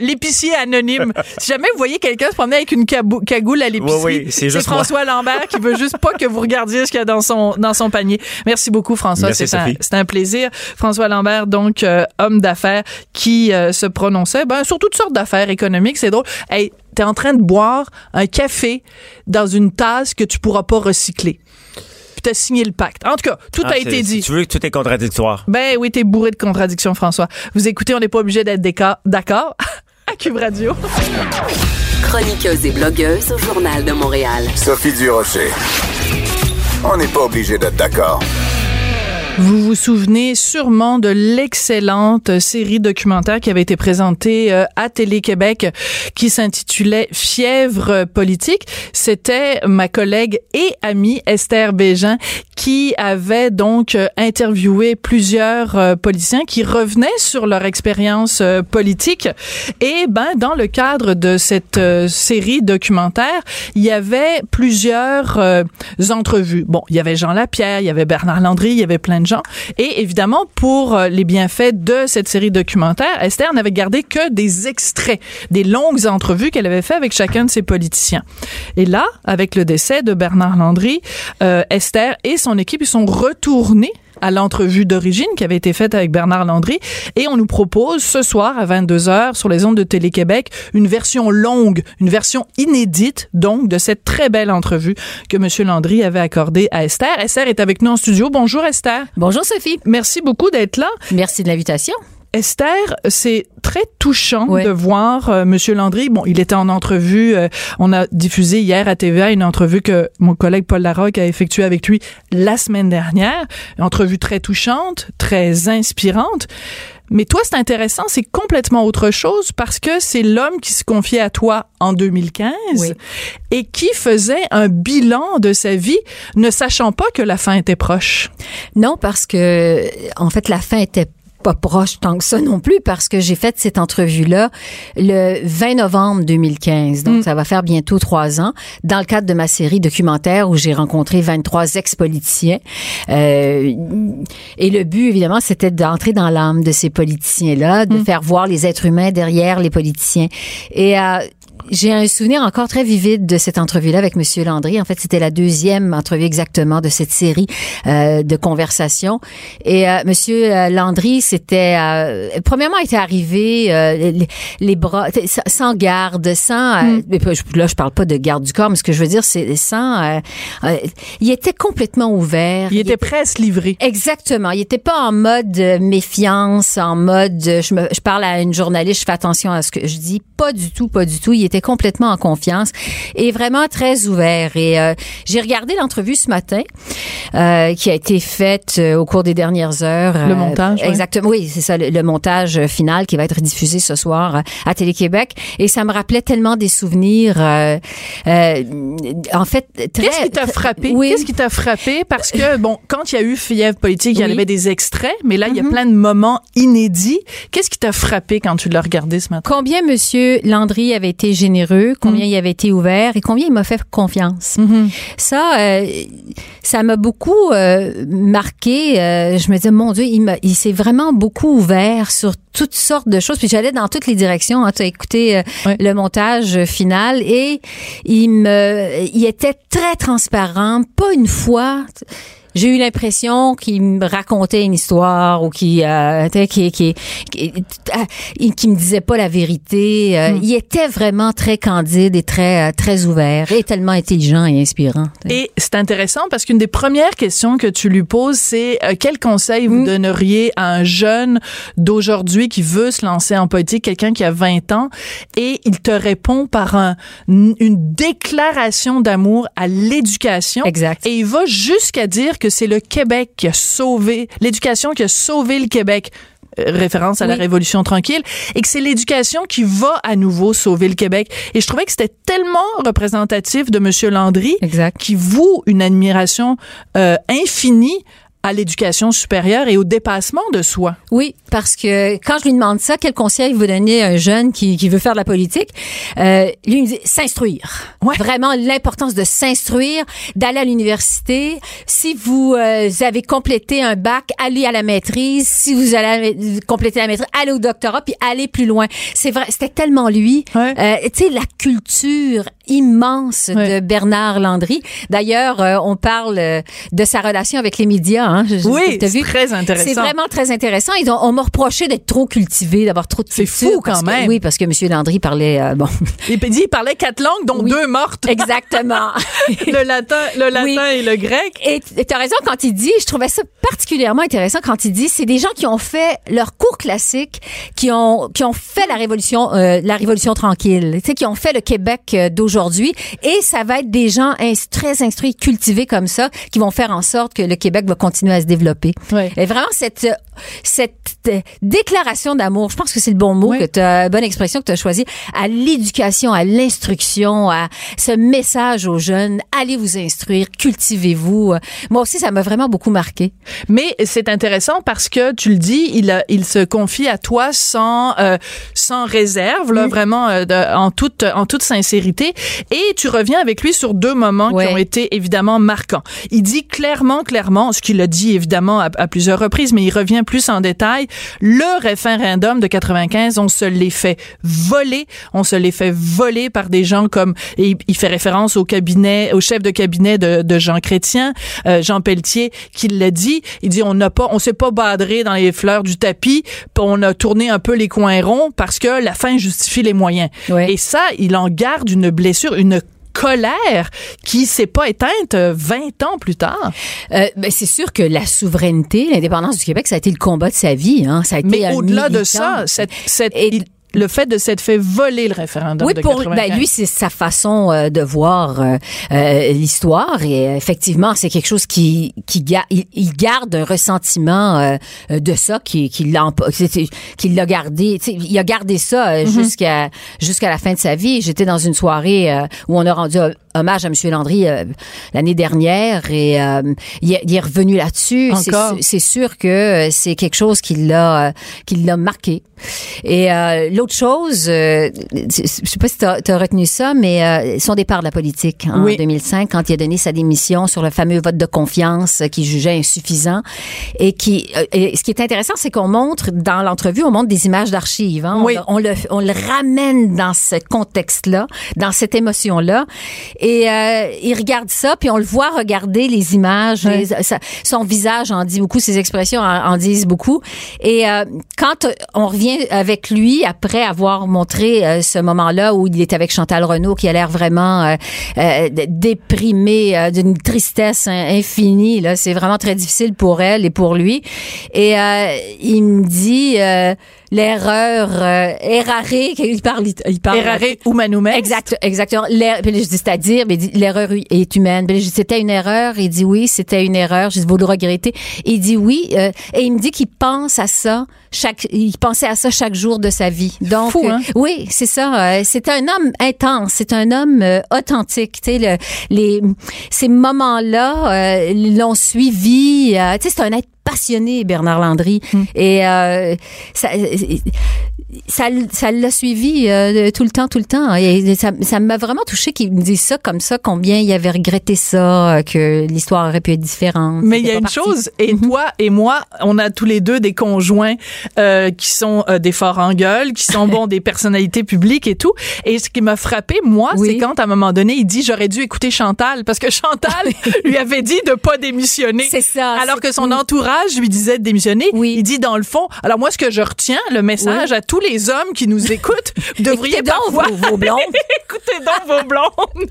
L'épicier anonyme. Si jamais vous voyez quelqu'un se promener avec une cagoule à l'épicerie, Oui, oui, c'est François Lambert qui veut juste pas que vous regardiez ce qu'il y a dans son, dans son panier. Merci beaucoup, François. Un, c'est un plaisir. François Lambert, donc, euh, homme d'affaires qui euh, se prononçait ben, sur toutes sortes d'affaires économiques. C'est drôle. Hey, t'es en train de boire un café dans une tasse que tu pourras pas recycler. Puis t'as signé le pacte. En tout cas, tout Ah, a été dit. Tu veux que tout est contradictoire? Ben oui, t'es bourré de contradictions, François. Vous écoutez, on n'est pas obligé d'être d'accord? à Cube Radio. Chroniqueuse et blogueuse au Journal de Montréal. Sophie Durocher. On n'est pas obligé d'être d'accord. Vous vous souvenez sûrement de l'excellente série documentaire qui avait été présentée euh, à Télé-Québec qui s'intitulait Fièvre politique. C'était ma collègue et amie Esther Bégin qui avait donc euh, interviewé plusieurs euh, politiciens qui revenaient sur leur expérience euh, politique. Et ben dans le cadre de cette série documentaire, il y avait plusieurs entrevues. Bon, il y avait Jean Lapierre, il y avait Bernard Landry, il y avait plein de gens. Et évidemment, pour les bienfaits de cette série documentaire, Esther n'avait gardé que des extraits, des longues entrevues qu'elle avait fait avec chacun de ses politiciens. Et là, avec le décès de Bernard Landry, Esther et son équipe ils sont retournés à l'entrevue d'origine qui avait été faite avec Bernard Landry et on nous propose ce soir à 22h sur les ondes de Télé-Québec une version longue, une version inédite donc de cette très belle entrevue que M. Landry avait accordée à Esther. Esther est avec nous en studio. Bonjour Esther. Bonjour Sophie. Merci beaucoup d'être là. Merci de l'invitation. Esther, c'est très touchant Ouais. de voir euh, Monsieur Landry. Bon, il était en entrevue. euh, on a diffusé hier à TVA une entrevue que mon collègue Paul Larocque a effectuée avec lui la semaine dernière. Une entrevue très touchante, très inspirante. Mais toi, c'est intéressant, c'est complètement autre chose parce que c'est l'homme qui se confiait à toi en 2015 Oui. et qui faisait un bilan de sa vie, ne sachant pas que la fin était proche. Non, parce que en fait la fin était pas proche tant que ça non plus parce que j'ai fait cette entrevue-là le 20 novembre 2015. Donc, Mm. ça va faire bientôt trois ans dans le cadre de ma série documentaire où j'ai rencontré 23 ex-politiciens. Euh, et le but, évidemment, c'était d'entrer dans l'âme de ces politiciens-là, de faire voir les êtres humains derrière les politiciens. Et euh, j'ai un souvenir encore très vivide de cette entrevue-là avec Monsieur Landry. En fait, c'était la deuxième entrevue exactement de cette série euh, de conversations. Et euh, Monsieur euh, Landry, c'était euh, premièrement était arrivé euh, les, les bras sans- garde, sans euh, je- là je parle pas de garde du corps, mais ce que je veux dire c'est sans. il était complètement ouvert. Il était prêt à se livrer. Exactement. Il était pas en mode méfiance, en mode je, me, je parle à une journaliste, je fais attention à ce que je dis. Pas du tout, pas du tout. Il était complètement en confiance et vraiment très ouvert. Et euh, j'ai regardé l'entrevue ce matin euh, qui a été faite euh, au cours des dernières heures. Le Euh, montage, ouais. Exactement. Oui, c'est ça, le, le montage final qui va être diffusé ce soir euh, à Télé-Québec. Et ça me rappelait tellement des souvenirs. euh, euh, en fait, très. Qu'est-ce qui t'a frappé? Oui. Qu'est-ce qui t'a frappé? Parce que, bon, quand il y a eu Fièvre politique, il y Oui. avait des extraits, mais là, il y a Mhm. plein de moments inédits. Qu'est-ce qui t'a frappé quand tu l'as regardé ce matin? Combien Monsieur Landry avait été généreux, combien il avait été ouvert et combien il m'a fait confiance. Ça, euh, ça m'a beaucoup euh, marqué. Euh, je me disais, mon Dieu, il, il s'est vraiment beaucoup ouvert sur toutes sortes de choses. Puis j'allais dans toutes les directions. Hein. Tu as écouté le montage final et il me, il était très transparent. Pas une fois. J'ai eu l'impression qu'il me racontait une histoire ou qu'il euh, qui, qui, qui, qui, qui me disait pas la vérité. Euh, Il était vraiment très candide et très euh, très ouvert et tellement intelligent et inspirant. Et c'est intéressant parce qu'une des premières questions que tu lui poses, c'est euh, quel conseil vous donneriez à un jeune d'aujourd'hui qui veut se lancer en politique, quelqu'un qui a 20 ans, et il te répond par un, une déclaration d'amour à l'éducation. Exact. Et il va jusqu'à dire que c'est le Québec qui a sauvé, l'éducation qui a sauvé le Québec euh, référence à la. Révolution tranquille, et que c'est l'éducation qui va à nouveau sauver le Québec. Et je trouvais que c'était tellement représentatif de Monsieur Landry, Exact. qui voue une admiration euh, infinie à l'éducation supérieure et au dépassement de soi. Oui, parce que quand je lui demande ça, quel conseil vous donnez à un jeune qui, qui veut faire de la politique, euh, lui me dit s'instruire. Ouais. Vraiment l'importance de s'instruire, d'aller à l'université. Si vous euh, avez complété un bac, allez à la maîtrise. Si vous allez compléter la maîtrise, allez au doctorat, puis allez plus loin. C'est vrai, c'était tellement lui. Ouais. Euh, tu sais, la culture immense Ouais. de Bernard Landry. D'ailleurs, euh, on parle euh, de sa relation avec les médias. Hein. Je- Oui, c'est très intéressant. C'est vraiment très intéressant. Ils ont, on m'a reproché d'être trop cultivé, d'avoir trop de C'est fou, quand que- même. oui, parce que M. Landry parlait euh, bon. Il parlait quatre langues, dont Oui. deux mortes. Exactement. le latin, le latin Oui. et le grec. Et tu as raison quand il dit, je trouvais ça particulièrement intéressant quand il dit, c'est des gens qui ont fait leur cours classique, qui ont qui ont fait la révolution euh, la révolution tranquille, tu sais qui ont fait le Québec euh, d'aujourd'hui et ça va être des gens ins- très instruits, cultivés comme ça qui vont faire en sorte que le Québec va continuer à se développer. Ouais. Et vraiment cette euh, cette euh, déclaration d'amour, je pense que c'est le bon mot Oui. que tu as bonne expression que tu as choisi à l'éducation, à l'instruction, à ce message aux jeunes, allez vous instruire, cultivez-vous. Moi aussi ça m'a vraiment beaucoup marqué. Mais c'est intéressant parce que tu le dis, il, a- il se confie à toi sans euh, sans réserve, là, vraiment euh, de- en toute en toute sincérité. Et tu reviens avec lui sur deux moments Ouais. qui ont été évidemment marquants. Il dit clairement, clairement, ce qu'il a dit évidemment à, à plusieurs reprises, mais il revient plus en détail. Le référendum de 95, on se l'est fait voler, on se l'est fait voler par des gens comme et il- fait référence au cabinet, au chef de cabinet de, de Jean Chrétien, euh, Jean Pelletier, qui l'a dit. Il dit on n'a pas, on s'est pas badré dans les fleurs du tapis, on a tourné un peu les coins ronds parce que la fin justifie les moyens. Ouais. Et ça, il en garde une blessure, une colère qui s'est pas éteinte euh, 20 ans plus tard. Euh, ben, c'est sûr que la souveraineté, l'indépendance du Québec, ça a été le combat de sa vie. Hein. Ça a été Mais au-delà de ça, cette, cette, Et- le fait de s'être fait voler le référendum Oui, de pour 95. ben, lui, c'est sa façon euh, de voir euh, euh, l'histoire et effectivement, c'est quelque chose qui qui ga- il, il garde un ressentiment de ça qui qui l'a qui l'a gardé, il a gardé ça euh, jusqu'à jusqu'à la fin de sa vie. J'étais dans une soirée euh, où on a rendu hommage à M. Landry euh, l'année dernière et euh, il, est- revenu là-dessus. C'est sûr que euh, c'est quelque chose qui l'a euh, qui l'a marqué. Et euh, l'autre chose, euh, je sais pas si tu as, retenu ça, mais euh, son départ de la politique en Oui. 2005, quand il a donné sa démission sur le fameux vote de confiance qu'il jugeait insuffisant, et qui, et ce qui est intéressant, c'est qu'on montre dans l'entrevue, on montre des images d'archives. Hein? Oui. On, le, on le ramène dans ce contexte-là, dans cette émotion-là, et euh, il regarde ça, puis on le voit regarder les images, Ouais. les- sa- son visage en dit beaucoup, ses expressions en, en disent beaucoup. Et euh, quand on revient avec lui après avoir montré euh, ce moment-là où il est avec Chantal Renault qui a l'air vraiment euh, euh, déprimé euh, d'une tristesse in- infinie là, c'est vraiment très difficile pour elle et pour lui. Et euh, il me dit euh, l'erreur euh, errare il parle il parle Errare humanum est. Exact, exactement. Puis là, je dis, c'est-à-dire, mais l'erreur est humaine. Puis là, je dis, c'était une erreur? Il dit oui, c'était une erreur. Je dis, vous le regrettez. Il dit oui, euh, et il me dit qu'il pense à ça chaque, il pensait à ça chaque jour de sa vie. Donc, Fou, hein? euh, oui, c'est ça. euh, c'est un homme intense. C'est un homme euh, authentique. Tu sais, le- les ces moments-là euh, l'ont suivi. euh, tu sais, c'est un être passionné, Bernard Landry. Et euh, ça, ça, ça l'a suivi euh, tout le temps, tout le temps. Et ça, ça m'a vraiment touché qu'il me dise ça comme ça, combien il avait regretté ça, que l'histoire aurait pu être différente. Mais il y a une chose, et toi et moi, on a tous les deux des conjoints euh, qui sont euh, des forts en gueule, qui sont bon des personnalités publiques et tout. Et ce qui m'a frappé, moi, Oui. c'est quand à un moment donné, il dit j'aurais dû écouter Chantal parce que Chantal lui avait dit de pas démissionner. C'est ça, Alors que son entourage lui disait de démissionner. Oui. Il dit dans le fond. Alors moi, ce que je retiens, le message à tous les hommes qui nous écoutent, vous devriez Écoutez donc vos- vos blondes. écoutez donc vos blondes.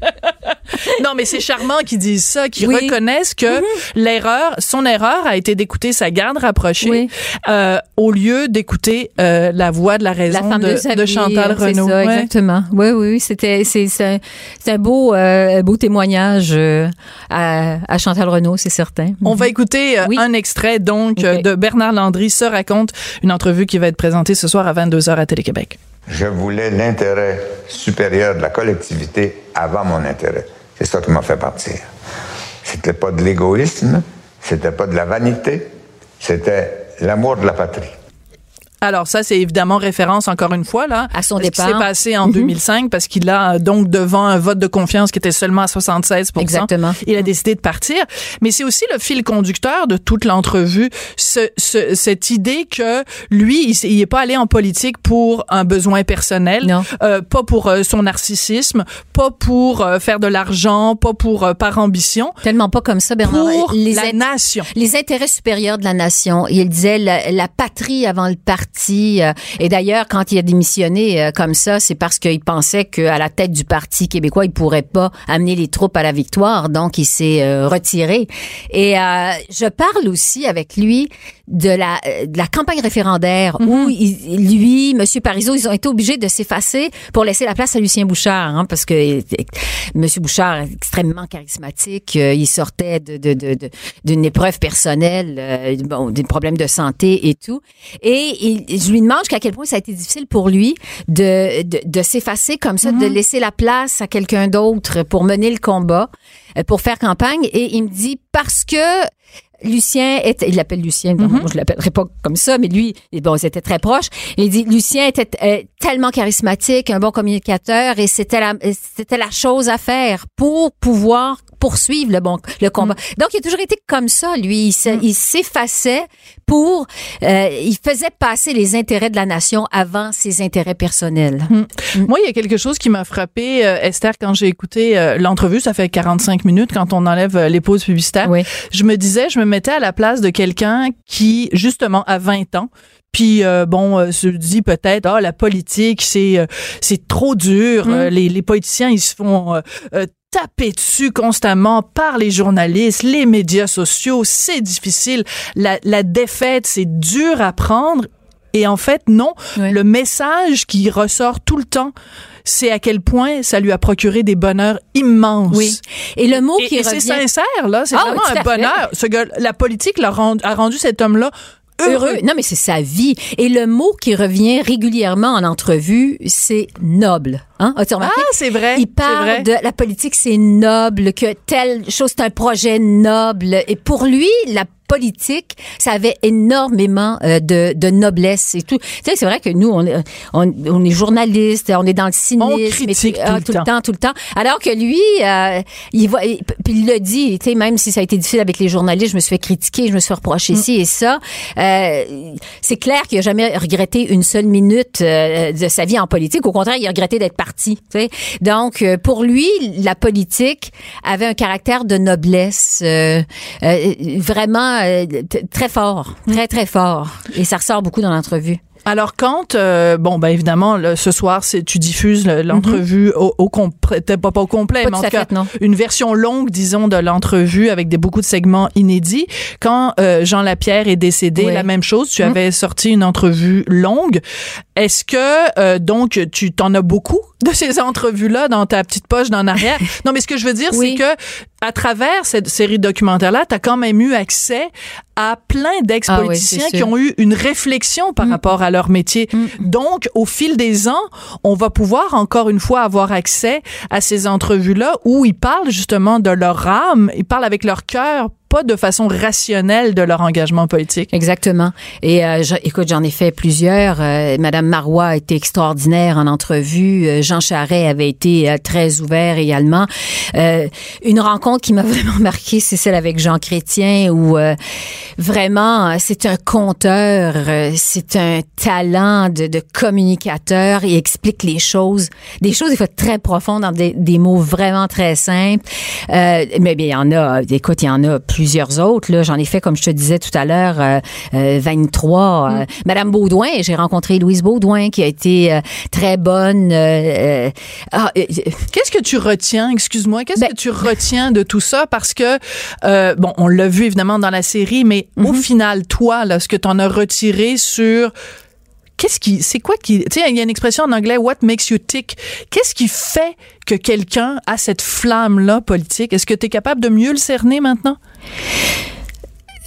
non, mais c'est charmant qu'ils disent ça, qu'ils Oui. Reconnaissent que l'erreur, son erreur a été d'écouter sa garde rapprochée euh, au lieu d'écouter euh, la voix de la raison La femme de, de, sa de Chantal c'est Renaud. ça, Ouais. exactement. Oui, oui, oui. C'était, c'est, un- beau, euh, beau témoignage euh, à, à Chantal Renaud, c'est certain. On va écouter euh, Oui. un extrait donc de Bernard Landry se raconte une entrevue qui va être présentée ce soir à 22h à Télé-Québec. Je voulais l'intérêt supérieur de la collectivité avant mon intérêt. C'est ça qui m'a fait partir. C'était pas de l'égoïsme, c'était pas de la vanité, c'était l'amour de la patrie. Alors ça, c'est évidemment référence encore une fois là À son ce qui départ. s'est passé en Mhm. 2005 parce qu'il a euh, donc devant un vote de confiance qui était seulement à 76 Exactement. Il a décidé de partir, mais c'est aussi le fil conducteur de toute l'entrevue, ce, ce- cette idée que lui, il, s'est- il est pas allé en politique pour un besoin personnel, Non. euh, pas pour euh, son narcissisme, pas pour euh, faire de l'argent, pas pour euh, par ambition, Tellement pas comme ça, Bernard. pour les, la nation. les intérêts supérieurs de la nation. Il disait la, la patrie avant le parti. Euh, et d'ailleurs, quand il a démissionné euh, comme ça, c'est parce qu'il pensait qu'à la tête du Parti québécois, il pourrait pas amener les troupes à la victoire. Donc, il s'est euh, retiré. Et euh, je parle aussi avec lui de la, de la campagne référendaire où il- lui, Monsieur Parizeau, ils ont été obligés de s'effacer pour laisser la place à Lucien Bouchard, hein, parce que Monsieur Bouchard est extrêmement charismatique. il sortait de, de, de, de- d'une épreuve personnelle, euh, bon, des problèmes de santé et tout. Et il- je lui demande jusqu'à quel point ça a été difficile pour lui de, de, de s'effacer comme ça, de laisser la place à quelqu'un d'autre pour mener le combat, euh, pour faire campagne. Et il me dit parce que Lucien était, il l'appelle Lucien, donc moi, je l'appellerai pas comme ça, mais lui, bon, ils étaient très proches. Il dit, Lucien était euh, tellement charismatique, un bon communicateur, et c'était la, c'était la chose à faire pour pouvoir poursuivre le bon, le combat. Donc, il a toujours été comme ça, lui. Il se- il s'effaçait pour, euh, il faisait passer les intérêts de la nation avant ses intérêts personnels. Moi, il y a quelque chose qui m'a frappé, euh, Esther, quand j'ai écouté euh, l'entrevue. Ça fait 45 minutes quand on enlève euh, les pauses publicitaires. Oui. Je me disais, je me mettais à la place de quelqu'un qui, justement, a 20 ans, puis euh, bon, euh, se dit peut-être, ah, la politique, c'est euh, c'est trop dur. Euh, les, les politiciens, ils se font taper dessus constamment par les journalistes, les médias sociaux. C'est difficile. La, la défaite, c'est dur à prendre. Et en fait, non. Oui. Le message qui ressort tout le temps, c'est à quel point ça lui a procuré des bonheurs immenses. Oui. Et le mot Et, qui et c'est revient sincère, là. C'est Ah, vraiment oui, un bonheur. Ce gars, la politique rendu, a rendu cet homme-là heureux. heureux. Non, mais c'est sa vie. Et le mot qui revient régulièrement en entrevue, c'est noble. Hein? As-tu remarqué? Ah, c'est vrai. Il parle vrai. de la politique, c'est noble, que telle chose, c'est un projet noble. Et pour lui, la politique, ça avait énormément euh, de, de noblesse et tout. Tu sais, c'est vrai que nous, on est, on, on est journaliste, on est dans le cynisme. On et critique ah, tout le temps. temps, tout le temps. Alors que lui, euh, il va, il- puis il le dit, tu sais, même si ça a été difficile avec les journalistes, je me suis fait critiquer, je me suis fait reprocher ci et ça. Euh, c'est clair qu'il a jamais regretté une seule minute euh, de sa vie en politique. Au contraire, il a regretté d'être parti. tu sais. Donc, euh, pour lui, la politique avait un caractère de noblesse euh, euh, vraiment euh, très fort, très très fort. Et ça ressort beaucoup dans l'entrevue. Alors quand euh, bon ben évidemment le- ce soir c'est tu diffuses le- l'entrevue au, au complet pas, pas au complet Pas mais en tout cas fait, non. une version longue disons de l'entrevue avec des beaucoup de segments inédits. Quand euh, Jean Lapierre est décédé Oui. la même chose tu avais sorti une entrevue longue. Est-ce que euh, donc tu t'en as beaucoup de ces entrevues là dans ta petite poche d'en arrière? Non mais ce que je veux dire Oui. c'est que à travers cette série documentaire là tu as quand même eu accès à plein d'ex-politiciens Ah oui, c'est qui ont eu une réflexion par rapport à leur métier. Donc, au fil des ans, on va pouvoir encore une fois avoir accès à ces entrevues-là où ils parlent justement de leur âme, ils parlent avec leur cœur pas de façon rationnelle de leur engagement politique. Exactement. Et euh, écoute, j'en ai fait plusieurs. Euh, Madame Marois a été extraordinaire en entrevue. Euh, Jean Charest avait été euh, très ouvert également. Euh, une rencontre qui m'a vraiment marqué, c'est celle avec Jean Chrétien, où euh, vraiment, c'est un conteur, c'est un talent de, de communicateur. Il explique les choses, des choses des fois très profondes dans des, des mots vraiment très simples. Mais bien, il y en a, écoute, il y en a plusieurs autres. J'en ai fait, comme je te disais tout à l'heure, euh, euh, 23. Euh, Madame Baudouin, j'ai rencontré Louise Baudouin qui a été euh, très bonne. euh, euh, ah, euh, Qu'est-ce que tu retiens, excuse-moi, qu'est-ce Ben- que tu retiens de tout ça? Parce que, euh, bon, on l'a vu évidemment dans la série, mais au final, toi, là, ce que tu en as retiré sur Qu'est-ce qui, c'est quoi qui, tu sais, il y a une expression en anglais, what makes you tick? Qu'est-ce qui fait que quelqu'un a cette flamme-là politique? Est-ce que tu es capable de mieux le cerner maintenant?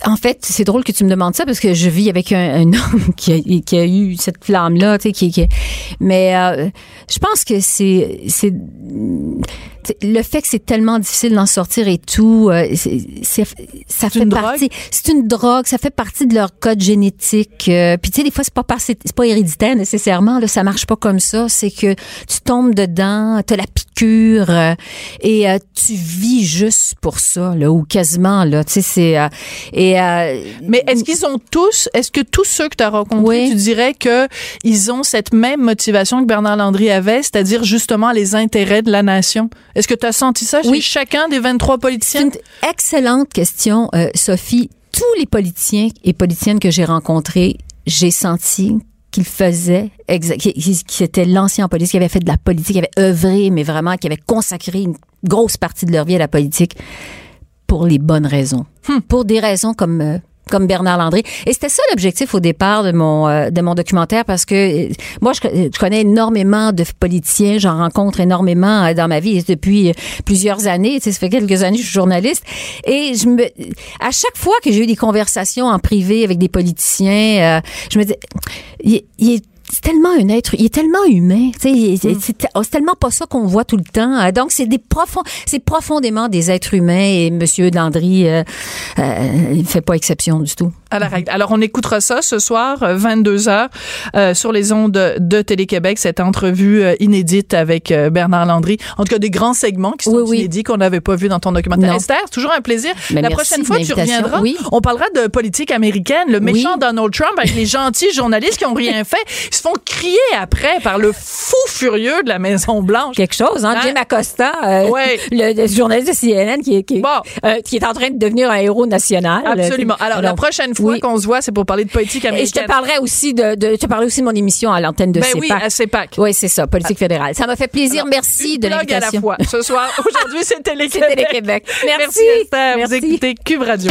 En fait, c'est drôle que tu me demandes ça parce que je vis avec un, un homme qui a, qui a eu cette flamme-là, tu sais, qui, qui- mais euh, je pense que c'est, c'est le fait que c'est tellement difficile d'en sortir et tout, euh, c'est, ça fait partie. C'est une drogue, ça fait partie de leur code génétique. euh, Puis tu sais, des fois c'est pas c'est c'est pas héréditaire nécessairement. Là, ça marche pas comme ça. C'est que tu tombes dedans, t'as la piqûre euh, et tu vis juste pour ça, là, ou quasiment là. Tu sais, c'est euh, et euh, Mais est-ce qu'ils ont tous, est-ce que tous ceux que tu as rencontrés, Oui. tu dirais que ils ont cette même motivation que Bernard Landry avait, c'est-à-dire justement les intérêts de la nation? Est-ce que tu as senti ça chez Oui. chacun des 23 C'est politiciens? une excellente question, euh, Sophie. Tous les politiciens et politiciennes que j'ai rencontrés, j'ai senti qu'ils faisaient, exa- qui, étaient l'ancien en politique, qui avaient fait de la politique, qui avaient œuvré, mais vraiment qui avaient consacré une grosse partie de leur vie à la politique pour les bonnes raisons. Pour des raisons comme euh, comme Bernard Landry. Et c'était ça l'objectif au départ de mon euh, de mon documentaire parce que euh, moi je, co- je connais énormément de politiciens, j'en rencontre énormément euh, dans ma vie depuis euh, plusieurs années, tu ça fait quelques années que je suis journaliste et je me à chaque fois que j'ai eu des conversations en privé avec des politiciens, euh, je me dis il, il est c'est tellement un être, il est tellement humain, sais, il- c'est tellement pas ça qu'on voit tout le temps. Euh, Donc c'est des profonds, c'est profondément des êtres humains et Monsieur Landry, euh, euh, il fait pas exception du tout. À la règle. Alors, on écoutera ça ce soir, 22 heures, euh, sur les ondes de Télé-Québec, cette entrevue euh, inédite avec euh, Bernard Landry. En tout cas, des grands segments qui sont Oui, oui. inédits qu'on n'avait pas vus dans ton documentaire. Non. Esther, toujours un plaisir. Mais la merci prochaine fois tu reviendras, Oui. on parlera de politique américaine. Le méchant. Donald Trump avec les gentils journalistes qui ont rien fait, se font crier après par le fou furieux de la Maison-Blanche. Quelque chose, hein? Hein? Jim Acosta, euh, Ouais. le, le journaliste de CNN qui, est- qui, Bon. euh, qui est en train de devenir un héros national. Absolument. Alors, la prochaine fois oui. qu'on se voit, c'est pour parler de politique Et je américaine. te parlerai aussi de, de je te parlerai aussi de mon émission à l'antenne de Ben oui, CEPAC. à CEPAC. Oui, c'est ça, politique fédérale. Ça m'a fait plaisir. Alors, Merci de blague à la l'invitation. fois. Ce soir, aujourd'hui, c'est Télé-Québec. Merci. Merci, Esther. Vous Merci. écoutez Cube Radio.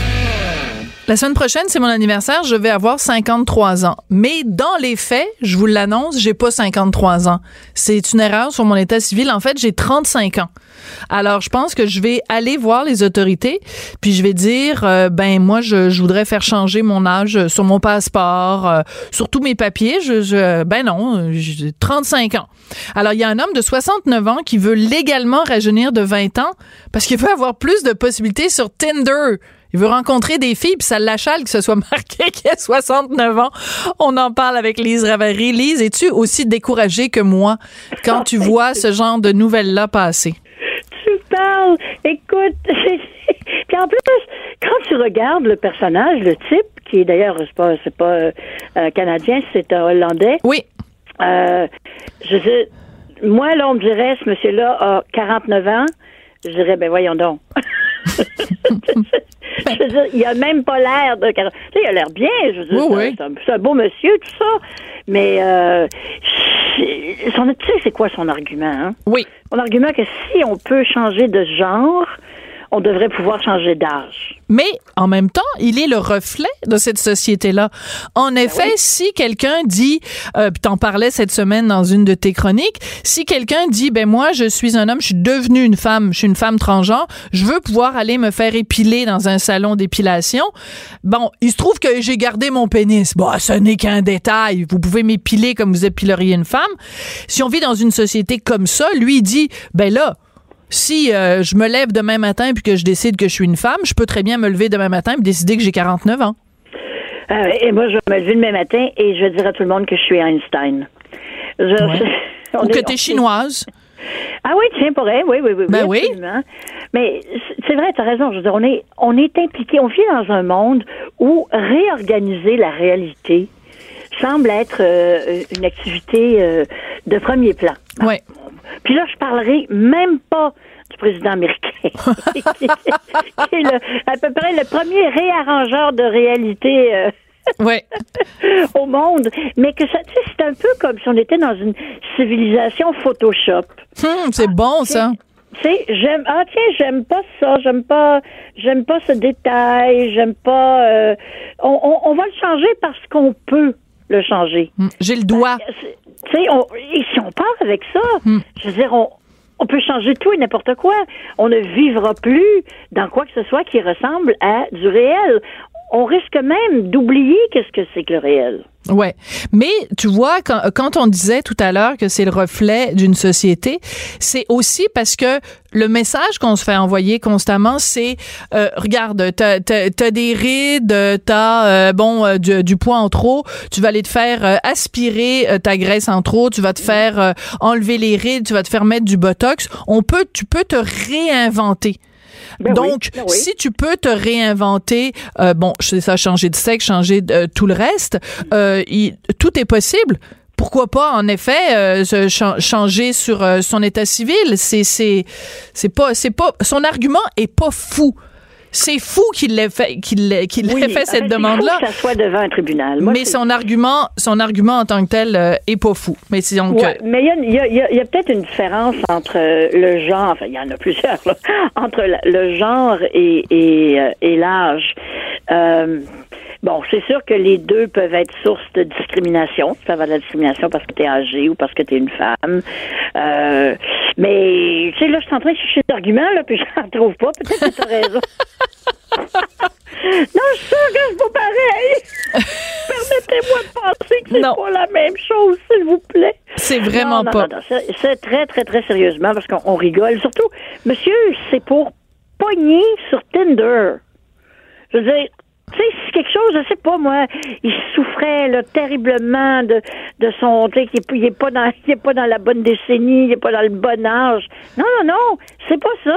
La semaine prochaine, c'est mon anniversaire. Je vais avoir 53 ans. Mais dans les faits, je vous l'annonce, j'ai pas 53 ans. C'est une erreur sur mon état civil. En fait, j'ai 35 ans. Alors, je pense que je vais aller voir les autorités, puis je vais dire, euh, ben moi, je, voudrais faire changer mon âge sur mon passeport, euh, sur tous mes papiers. Je, ben non, j'ai 35 ans. Alors, il y a un homme de 69 ans qui veut légalement rajeunir de 20 ans parce qu'il veut avoir plus de possibilités sur Tinder. Il veut rencontrer des filles, puis ça l'achale que ce soit marqué qu'il a 69 ans. On en parle avec Lise Ravary. Lise, es-tu aussi découragée que moi quand tu vois ce genre de nouvelles-là passer? tu parles. Écoute, puis en plus, quand tu regardes le personnage, le type, qui est d'ailleurs, c'est pas, c'est pas euh, canadien, c'est un Hollandais. Oui. Euh, je dis, moi là, on me dirait, ce monsieur-là a 49 ans. Je dirais, ben voyons donc. je veux dire, il a même pas l'air de. 40 Tu sais, il a l'air bien. Je veux dire, Oui, c'est un- oui. c'est un, beau monsieur, tout ça. Mais euh, son, tu sais, c'est quoi son argument hein? Oui. Mon argument que si on peut changer de genre, on devrait pouvoir changer d'âge. Mais en même temps, il est le reflet de cette société-là. En effet, si quelqu'un dit, euh, t'en parlais cette semaine dans une de tes chroniques, si quelqu'un dit, ben moi, je suis un homme, je suis devenue une femme, je suis une femme transgenre, je veux pouvoir aller me faire épiler dans un salon d'épilation. Bon, il se trouve que j'ai gardé mon pénis. Bon, ce n'est qu'un détail. Vous pouvez m'épiler comme vous épileriez une femme. Si on vit dans une société comme ça, lui il dit, ben là, si euh, je me lève demain matin puis que je décide que je suis une femme, je peux très bien me lever demain matin et décider que j'ai 49 ans. Euh, et moi, je vais me lever demain matin et je vais dire à tout le monde que je suis Einstein. Je- Ouais. Ou que t'es on- chinoise. Ah oui, tiens, pour elle, oui, oui, oui. Ben oui. absolument. Mais c'est vrai, tu as raison. Je veux dire, on est, on est impliqué, on vit dans un monde où réorganiser la réalité semble être euh, une activité euh, de premier plan. Ouais. Puis là, je parlerai même pas du président américain, qui, est le- à peu près le premier réarrangeur de réalité euh, Ouais. au monde, mais que ça, tu sais, c'est un peu comme si on était dans une civilisation Photoshop. Hum, c'est bon ça. Tu sais, j'aime ah tiens, j'aime pas ça, j'aime pas j'aime pas ce détail, j'aime pas euh, on, on, on va le changer parce qu'on peut le changer. Hum, J'ai le doigt. Tu sais, et si on part avec ça, je veux dire, on, on peut changer tout et n'importe quoi. On ne vivra plus dans quoi que ce soit qui ressemble à du réel. On risque même d'oublier qu'est-ce que c'est que le réel. Ouais. Mais tu vois, quand, quand on disait tout à l'heure que c'est le reflet d'une société, c'est aussi parce que le message qu'on se fait envoyer constamment, c'est euh, regarde, t'as as, des rides, t'as euh, bon euh, du, du poids en trop, tu vas aller te faire euh, aspirer euh, ta graisse en trop, tu vas te faire euh, enlever les rides, tu vas te faire mettre du botox. On peut, tu peux te réinventer. Ben oui, Donc, ben oui. si tu peux te réinventer, euh, bon, c'est ça, changer de sexe, changer de, euh, tout le reste, euh, il- tout est possible. Pourquoi pas, en effet, se changer sur son état civil? C'est c'est c'est pas c'est pas son argument est pas fou. C'est fou qu'il l'ait fait qu'il qu'il Oui, ait fait cette il demande là. faut que ça soit devant un tribunal. Moi, Mais c'est- son argument son argument en tant que tel euh, est pas fou. Mais c'est donc Ouais, euh, mais il y a, y y peut-être une différence entre euh, le genre, enfin il y en a plusieurs, là, entre le genre et, et, euh, et l'âge. Euh, bon, c'est sûr que les deux peuvent être source de discrimination. Tu peux avoir de la discrimination parce que tu es âgé ou parce que tu es une femme. Euh, mais, tu sais, là, je suis en train de chercher des arguments, là, puis je n'en trouve pas. Peut-être que tu as raison. non, je suis sûre que c'est pas pareil. Permettez-moi de penser que c'est Non. pas la même chose, s'il vous plaît. c'est vraiment Non, non, pas. non, non, c'est- C'est très, très, très sérieusement parce qu'on on rigole. Surtout, monsieur, c'est pour pogner sur Tinder. Je veux dire, tu sais, c'est quelque chose, je sais pas, moi, il souffrait là, terriblement de, de son. Tu sais, qu'il est- il est, pas dans, il est pas dans la bonne décennie, il est pas dans le bon âge. Non, non, non, c'est pas ça.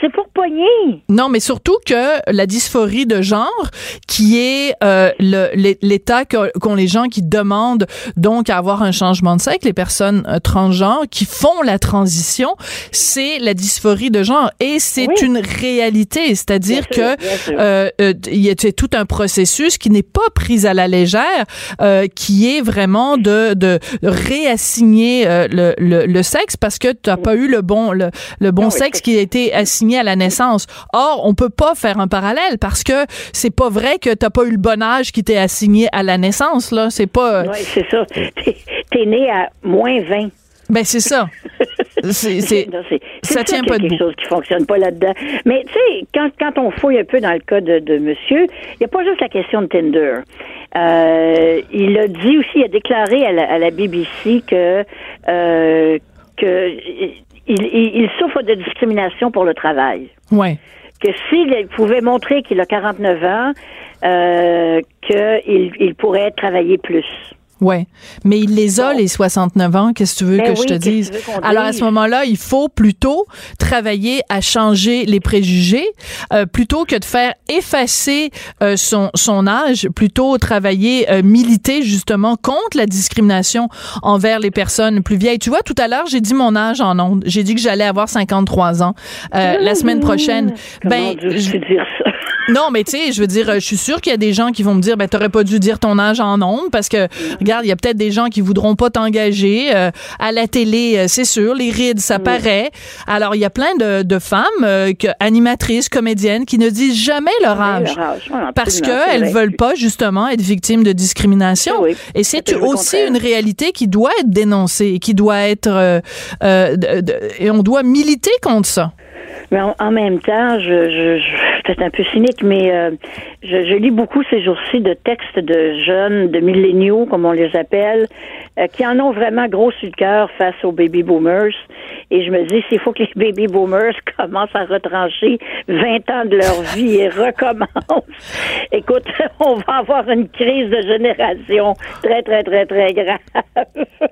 C'est pour pogner. Non, mais surtout que la dysphorie de genre, qui est euh, l'état qu'ont les gens qui demandent donc à avoir un changement de sexe, les personnes euh, transgenres qui font la transition, c'est la dysphorie de genre et c'est Oui. une réalité, c'est-à-dire que euh, euh, il y a tout un processus qui n'est pas pris à la légère, euh, qui est vraiment de, de réassigner euh, le, le, le sexe parce que tu n'as pas eu le bon le, le bon Non, sexe qui a été assigné à la naissance. Or, on peut pas faire un parallèle parce que c'est pas vrai que t'as pas eu le bon âge qui t'est assigné à la naissance là. C'est pas. Oui, c'est ça. T'es t'es né à moins 20. Ben c'est ça. C'est c'est ça tient qu'il y a pas quelque debout. chose qui fonctionne pas là-dedans. Mais tu sais, quand, quand on fouille un peu dans le cas de, de monsieur, il n'y a pas juste la question de Tinder. Euh, il a dit aussi, il a déclaré à la, à la BBC que euh, que il, il, il souffre de discrimination pour le travail. Ouais. Que s'il pouvait montrer qu'il a 49 ans, euh, qu'il il pourrait travailler plus. Ouais, mais il les a les 69 ans, qu'est-ce que tu veux Ben que oui, je te dise? Alors à ce moment-là, il faut plutôt travailler à changer les préjugés euh, plutôt que de faire effacer euh, son son âge, plutôt travailler euh, militer justement contre la discrimination envers les personnes plus vieilles. Tu vois, tout à l'heure, j'ai dit mon âge en ondes. J'ai dit que j'allais avoir 53 ans euh, la semaine prochaine. Ben veux-tu je- dire ça? Non, mais tu sais, je veux dire, je suis sûre qu'il y a des gens qui vont me dire, ben, t'aurais pas dû dire ton âge en ondes parce que, regarde, il y a peut-être des gens qui voudront pas t'engager. euh, à la télé, euh, c'est sûr, les rides, ça paraît. Alors, il y a plein de, de femmes, euh, que, animatrices, comédiennes, qui ne disent jamais leur âge. Leur âge, ouais, Parce qu'elles veulent pas, justement, être victimes de discrimination. Oui, Et c'est aussi une réalité qui doit être dénoncée et qui doit être... euh, euh, et on doit militer contre ça. Mais en, en même temps, je, je, peut-être un peu cynique, mais euh, je, je lis beaucoup ces jours-ci de textes de jeunes, de milléniaux, comme on les appelle, euh, qui en ont vraiment gros sur le cœur face aux baby boomers. Et je me dis, s'il faut que les baby boomers commencent à retrancher 20 ans de leur vie et recommencent, écoute, on va avoir une crise de génération très, très, très, très grave.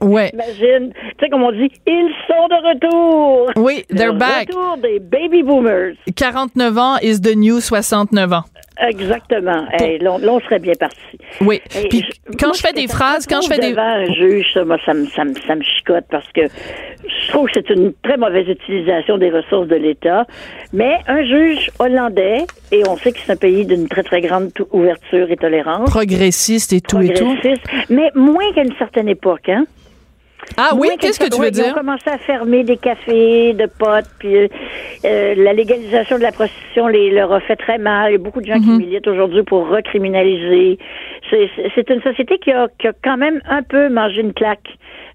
Ouais. Imagine, tu sais, comme on dit, ils sont de retour. Oui, they're Le back. retour des baby boomers. 49 ans is the new 69 ans. Exactement. Hey, là, on serait bien parti. Oui. Hey, Puis je- quand moi, je fais des phrases, quand je fais des... devant un juge, ça, moi, ça me, ça, me, ça me chicote parce que je trouve que c'est une très mauvaise utilisation des ressources de l'État. Mais un juge hollandais, et on sait que c'est un pays d'une très, très grande ouverture et tolérance, progressiste et tout et tout. progressiste, mais moins qu'à une certaine époque, hein? Ah oui, qu'est-ce que tu veux certaine- Ils dire? ont commencé à fermer des cafés de potes, puis euh, euh, la légalisation de la prostitution les, leur a fait très mal. Il y a beaucoup de gens Mhm. qui militent aujourd'hui pour recriminaliser. C'est une société qui a, qui a quand même un peu mangé une claque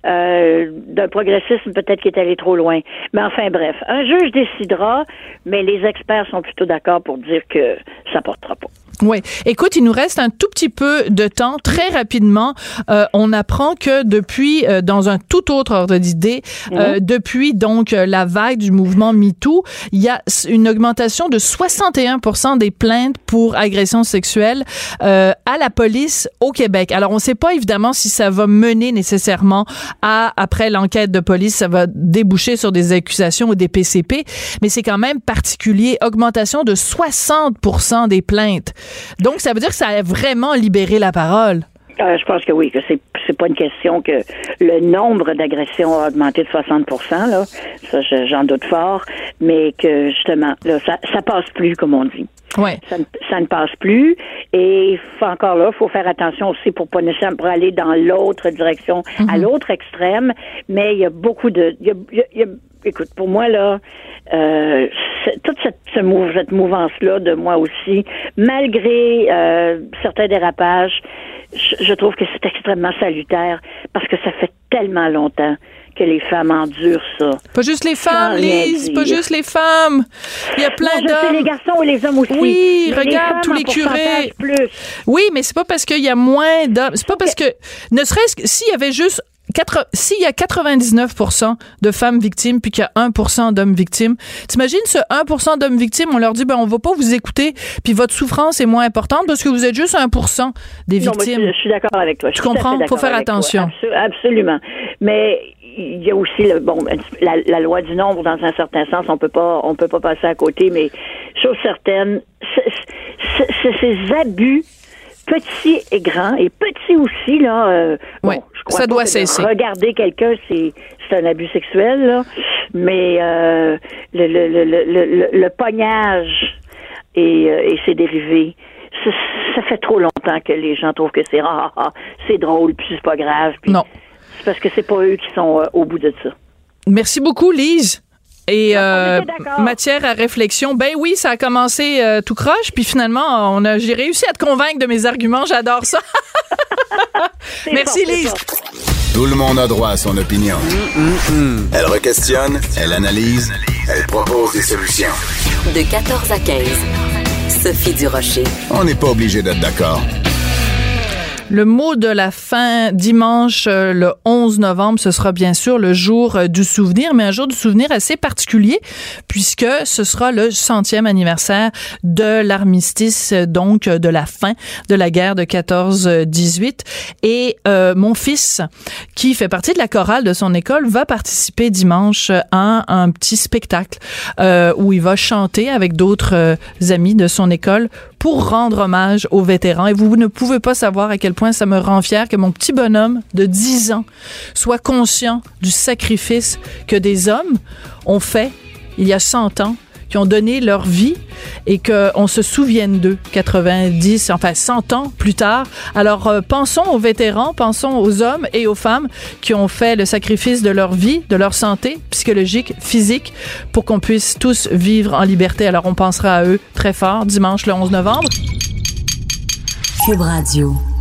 euh, d'un progressisme peut-être qui est allé trop loin. Mais enfin bref, un juge décidera, mais les experts sont plutôt d'accord pour dire que ça portera pas. Oui. Écoute, il nous reste un tout petit peu de temps. Très rapidement, euh, on apprend que depuis, euh, dans un tout autre ordre d'idée, euh, depuis donc euh, la vague du mouvement MeToo, il y a une augmentation de 61% des plaintes pour agression sexuelle euh, à la police au Québec. Alors, on ne sait pas évidemment si ça va mener nécessairement à, après l'enquête de police, ça va déboucher sur des accusations ou des PCP, mais c'est quand même particulier. Augmentation de 60% des plaintes. Donc, ça veut dire que ça a vraiment libéré la parole. Euh, je pense que oui, que c'est c'est pas une question que le nombre d'agressions a augmenté de 60% là, ça je- j'en doute fort, mais que justement là ça ça passe plus comme on dit. Ouais. Ça ne, ça ne passe plus et encore là, faut faire attention aussi pour pas nécessairement pour aller dans l'autre direction, à l'autre extrême, mais il y a beaucoup de y a- il y a- écoute, pour moi là euh, toute cette, ce mou- cette mouvance-là de moi aussi, malgré euh, certains dérapages, je, je trouve que c'est extrêmement salutaire parce que ça fait tellement longtemps que les femmes endurent ça. Pas juste les femmes, Lise, pas juste les femmes. Il y a plein sais, les d'hommes. garçons et les hommes aussi. Oui, Mais regarde, femmes tous les curés. Plus. Oui, mais c'est pas parce qu'il y a moins d'hommes. C'est pas parce que, ne serait-ce que s'il y avait juste s'il y a 99% de femmes victimes puis qu'il y a 1% d'hommes victimes, t'imagines ce 1% d'hommes victimes, on leur dit ben on va pas vous écouter puis votre souffrance est moins importante parce que vous êtes juste 1% des Non, victimes. je, je suis d'accord avec toi. Je Tu comprends? Faut faire toi. attention. Abso- absolument. Mais il y a aussi le bon la, la loi du nombre dans un certain sens. On peut pas on peut pas passer à côté. Mais chose certaine, c'est ces abus petits et grands et petits aussi là. euh, bon, Ouais, je crois ça doit cesser. Regarder quelqu'un, c'est c'est un abus sexuel là. Mais euh, le, le, le, le, le, le pognage et, euh, et ses dérivés. Ça, ça fait trop longtemps que les gens trouvent que c'est ah, ah, ah, c'est drôle, puis c'est pas grave. puis Non. C'est parce que c'est pas eux qui sont au bout de ça. Merci beaucoup, Lise. Et euh, était d'accord. matière à réflexion, ben oui, ça a commencé euh, tout croche, puis finalement, on a, j'ai réussi à te convaincre de mes arguments. J'adore ça. Merci, c'est Lise. Tout le monde a droit à son opinion. Elle requestionne, elle analyse, elle propose des solutions. De 14 à 15. Sophie Durocher. On n'est pas obligé d'être d'accord. Le mot de la fin, dimanche euh, le 11 novembre, ce sera bien sûr le jour euh, du souvenir, mais un jour du souvenir assez particulier puisque ce sera le centième anniversaire de l'armistice, euh, donc de la fin de la guerre de 14-18. Et euh, mon fils, qui fait partie de la chorale de son école, va participer dimanche à un petit spectacle où il va chanter avec d'autres amis de son école pour rendre hommage aux vétérans. Et vous ne pouvez pas savoir à quel point ça me rend fier que mon petit bonhomme de 10 ans soit conscient du sacrifice que des hommes ont fait il y a 100 ans, qui ont donné leur vie et qu'on se souvienne d'eux 90, enfin 100 ans plus tard. Alors euh, pensons aux vétérans, pensons aux hommes et aux femmes qui ont fait le sacrifice de leur vie, de leur santé psychologique, physique, pour qu'on puisse tous vivre en liberté. Alors on pensera à eux très fort dimanche le 11 novembre. Cube Radio.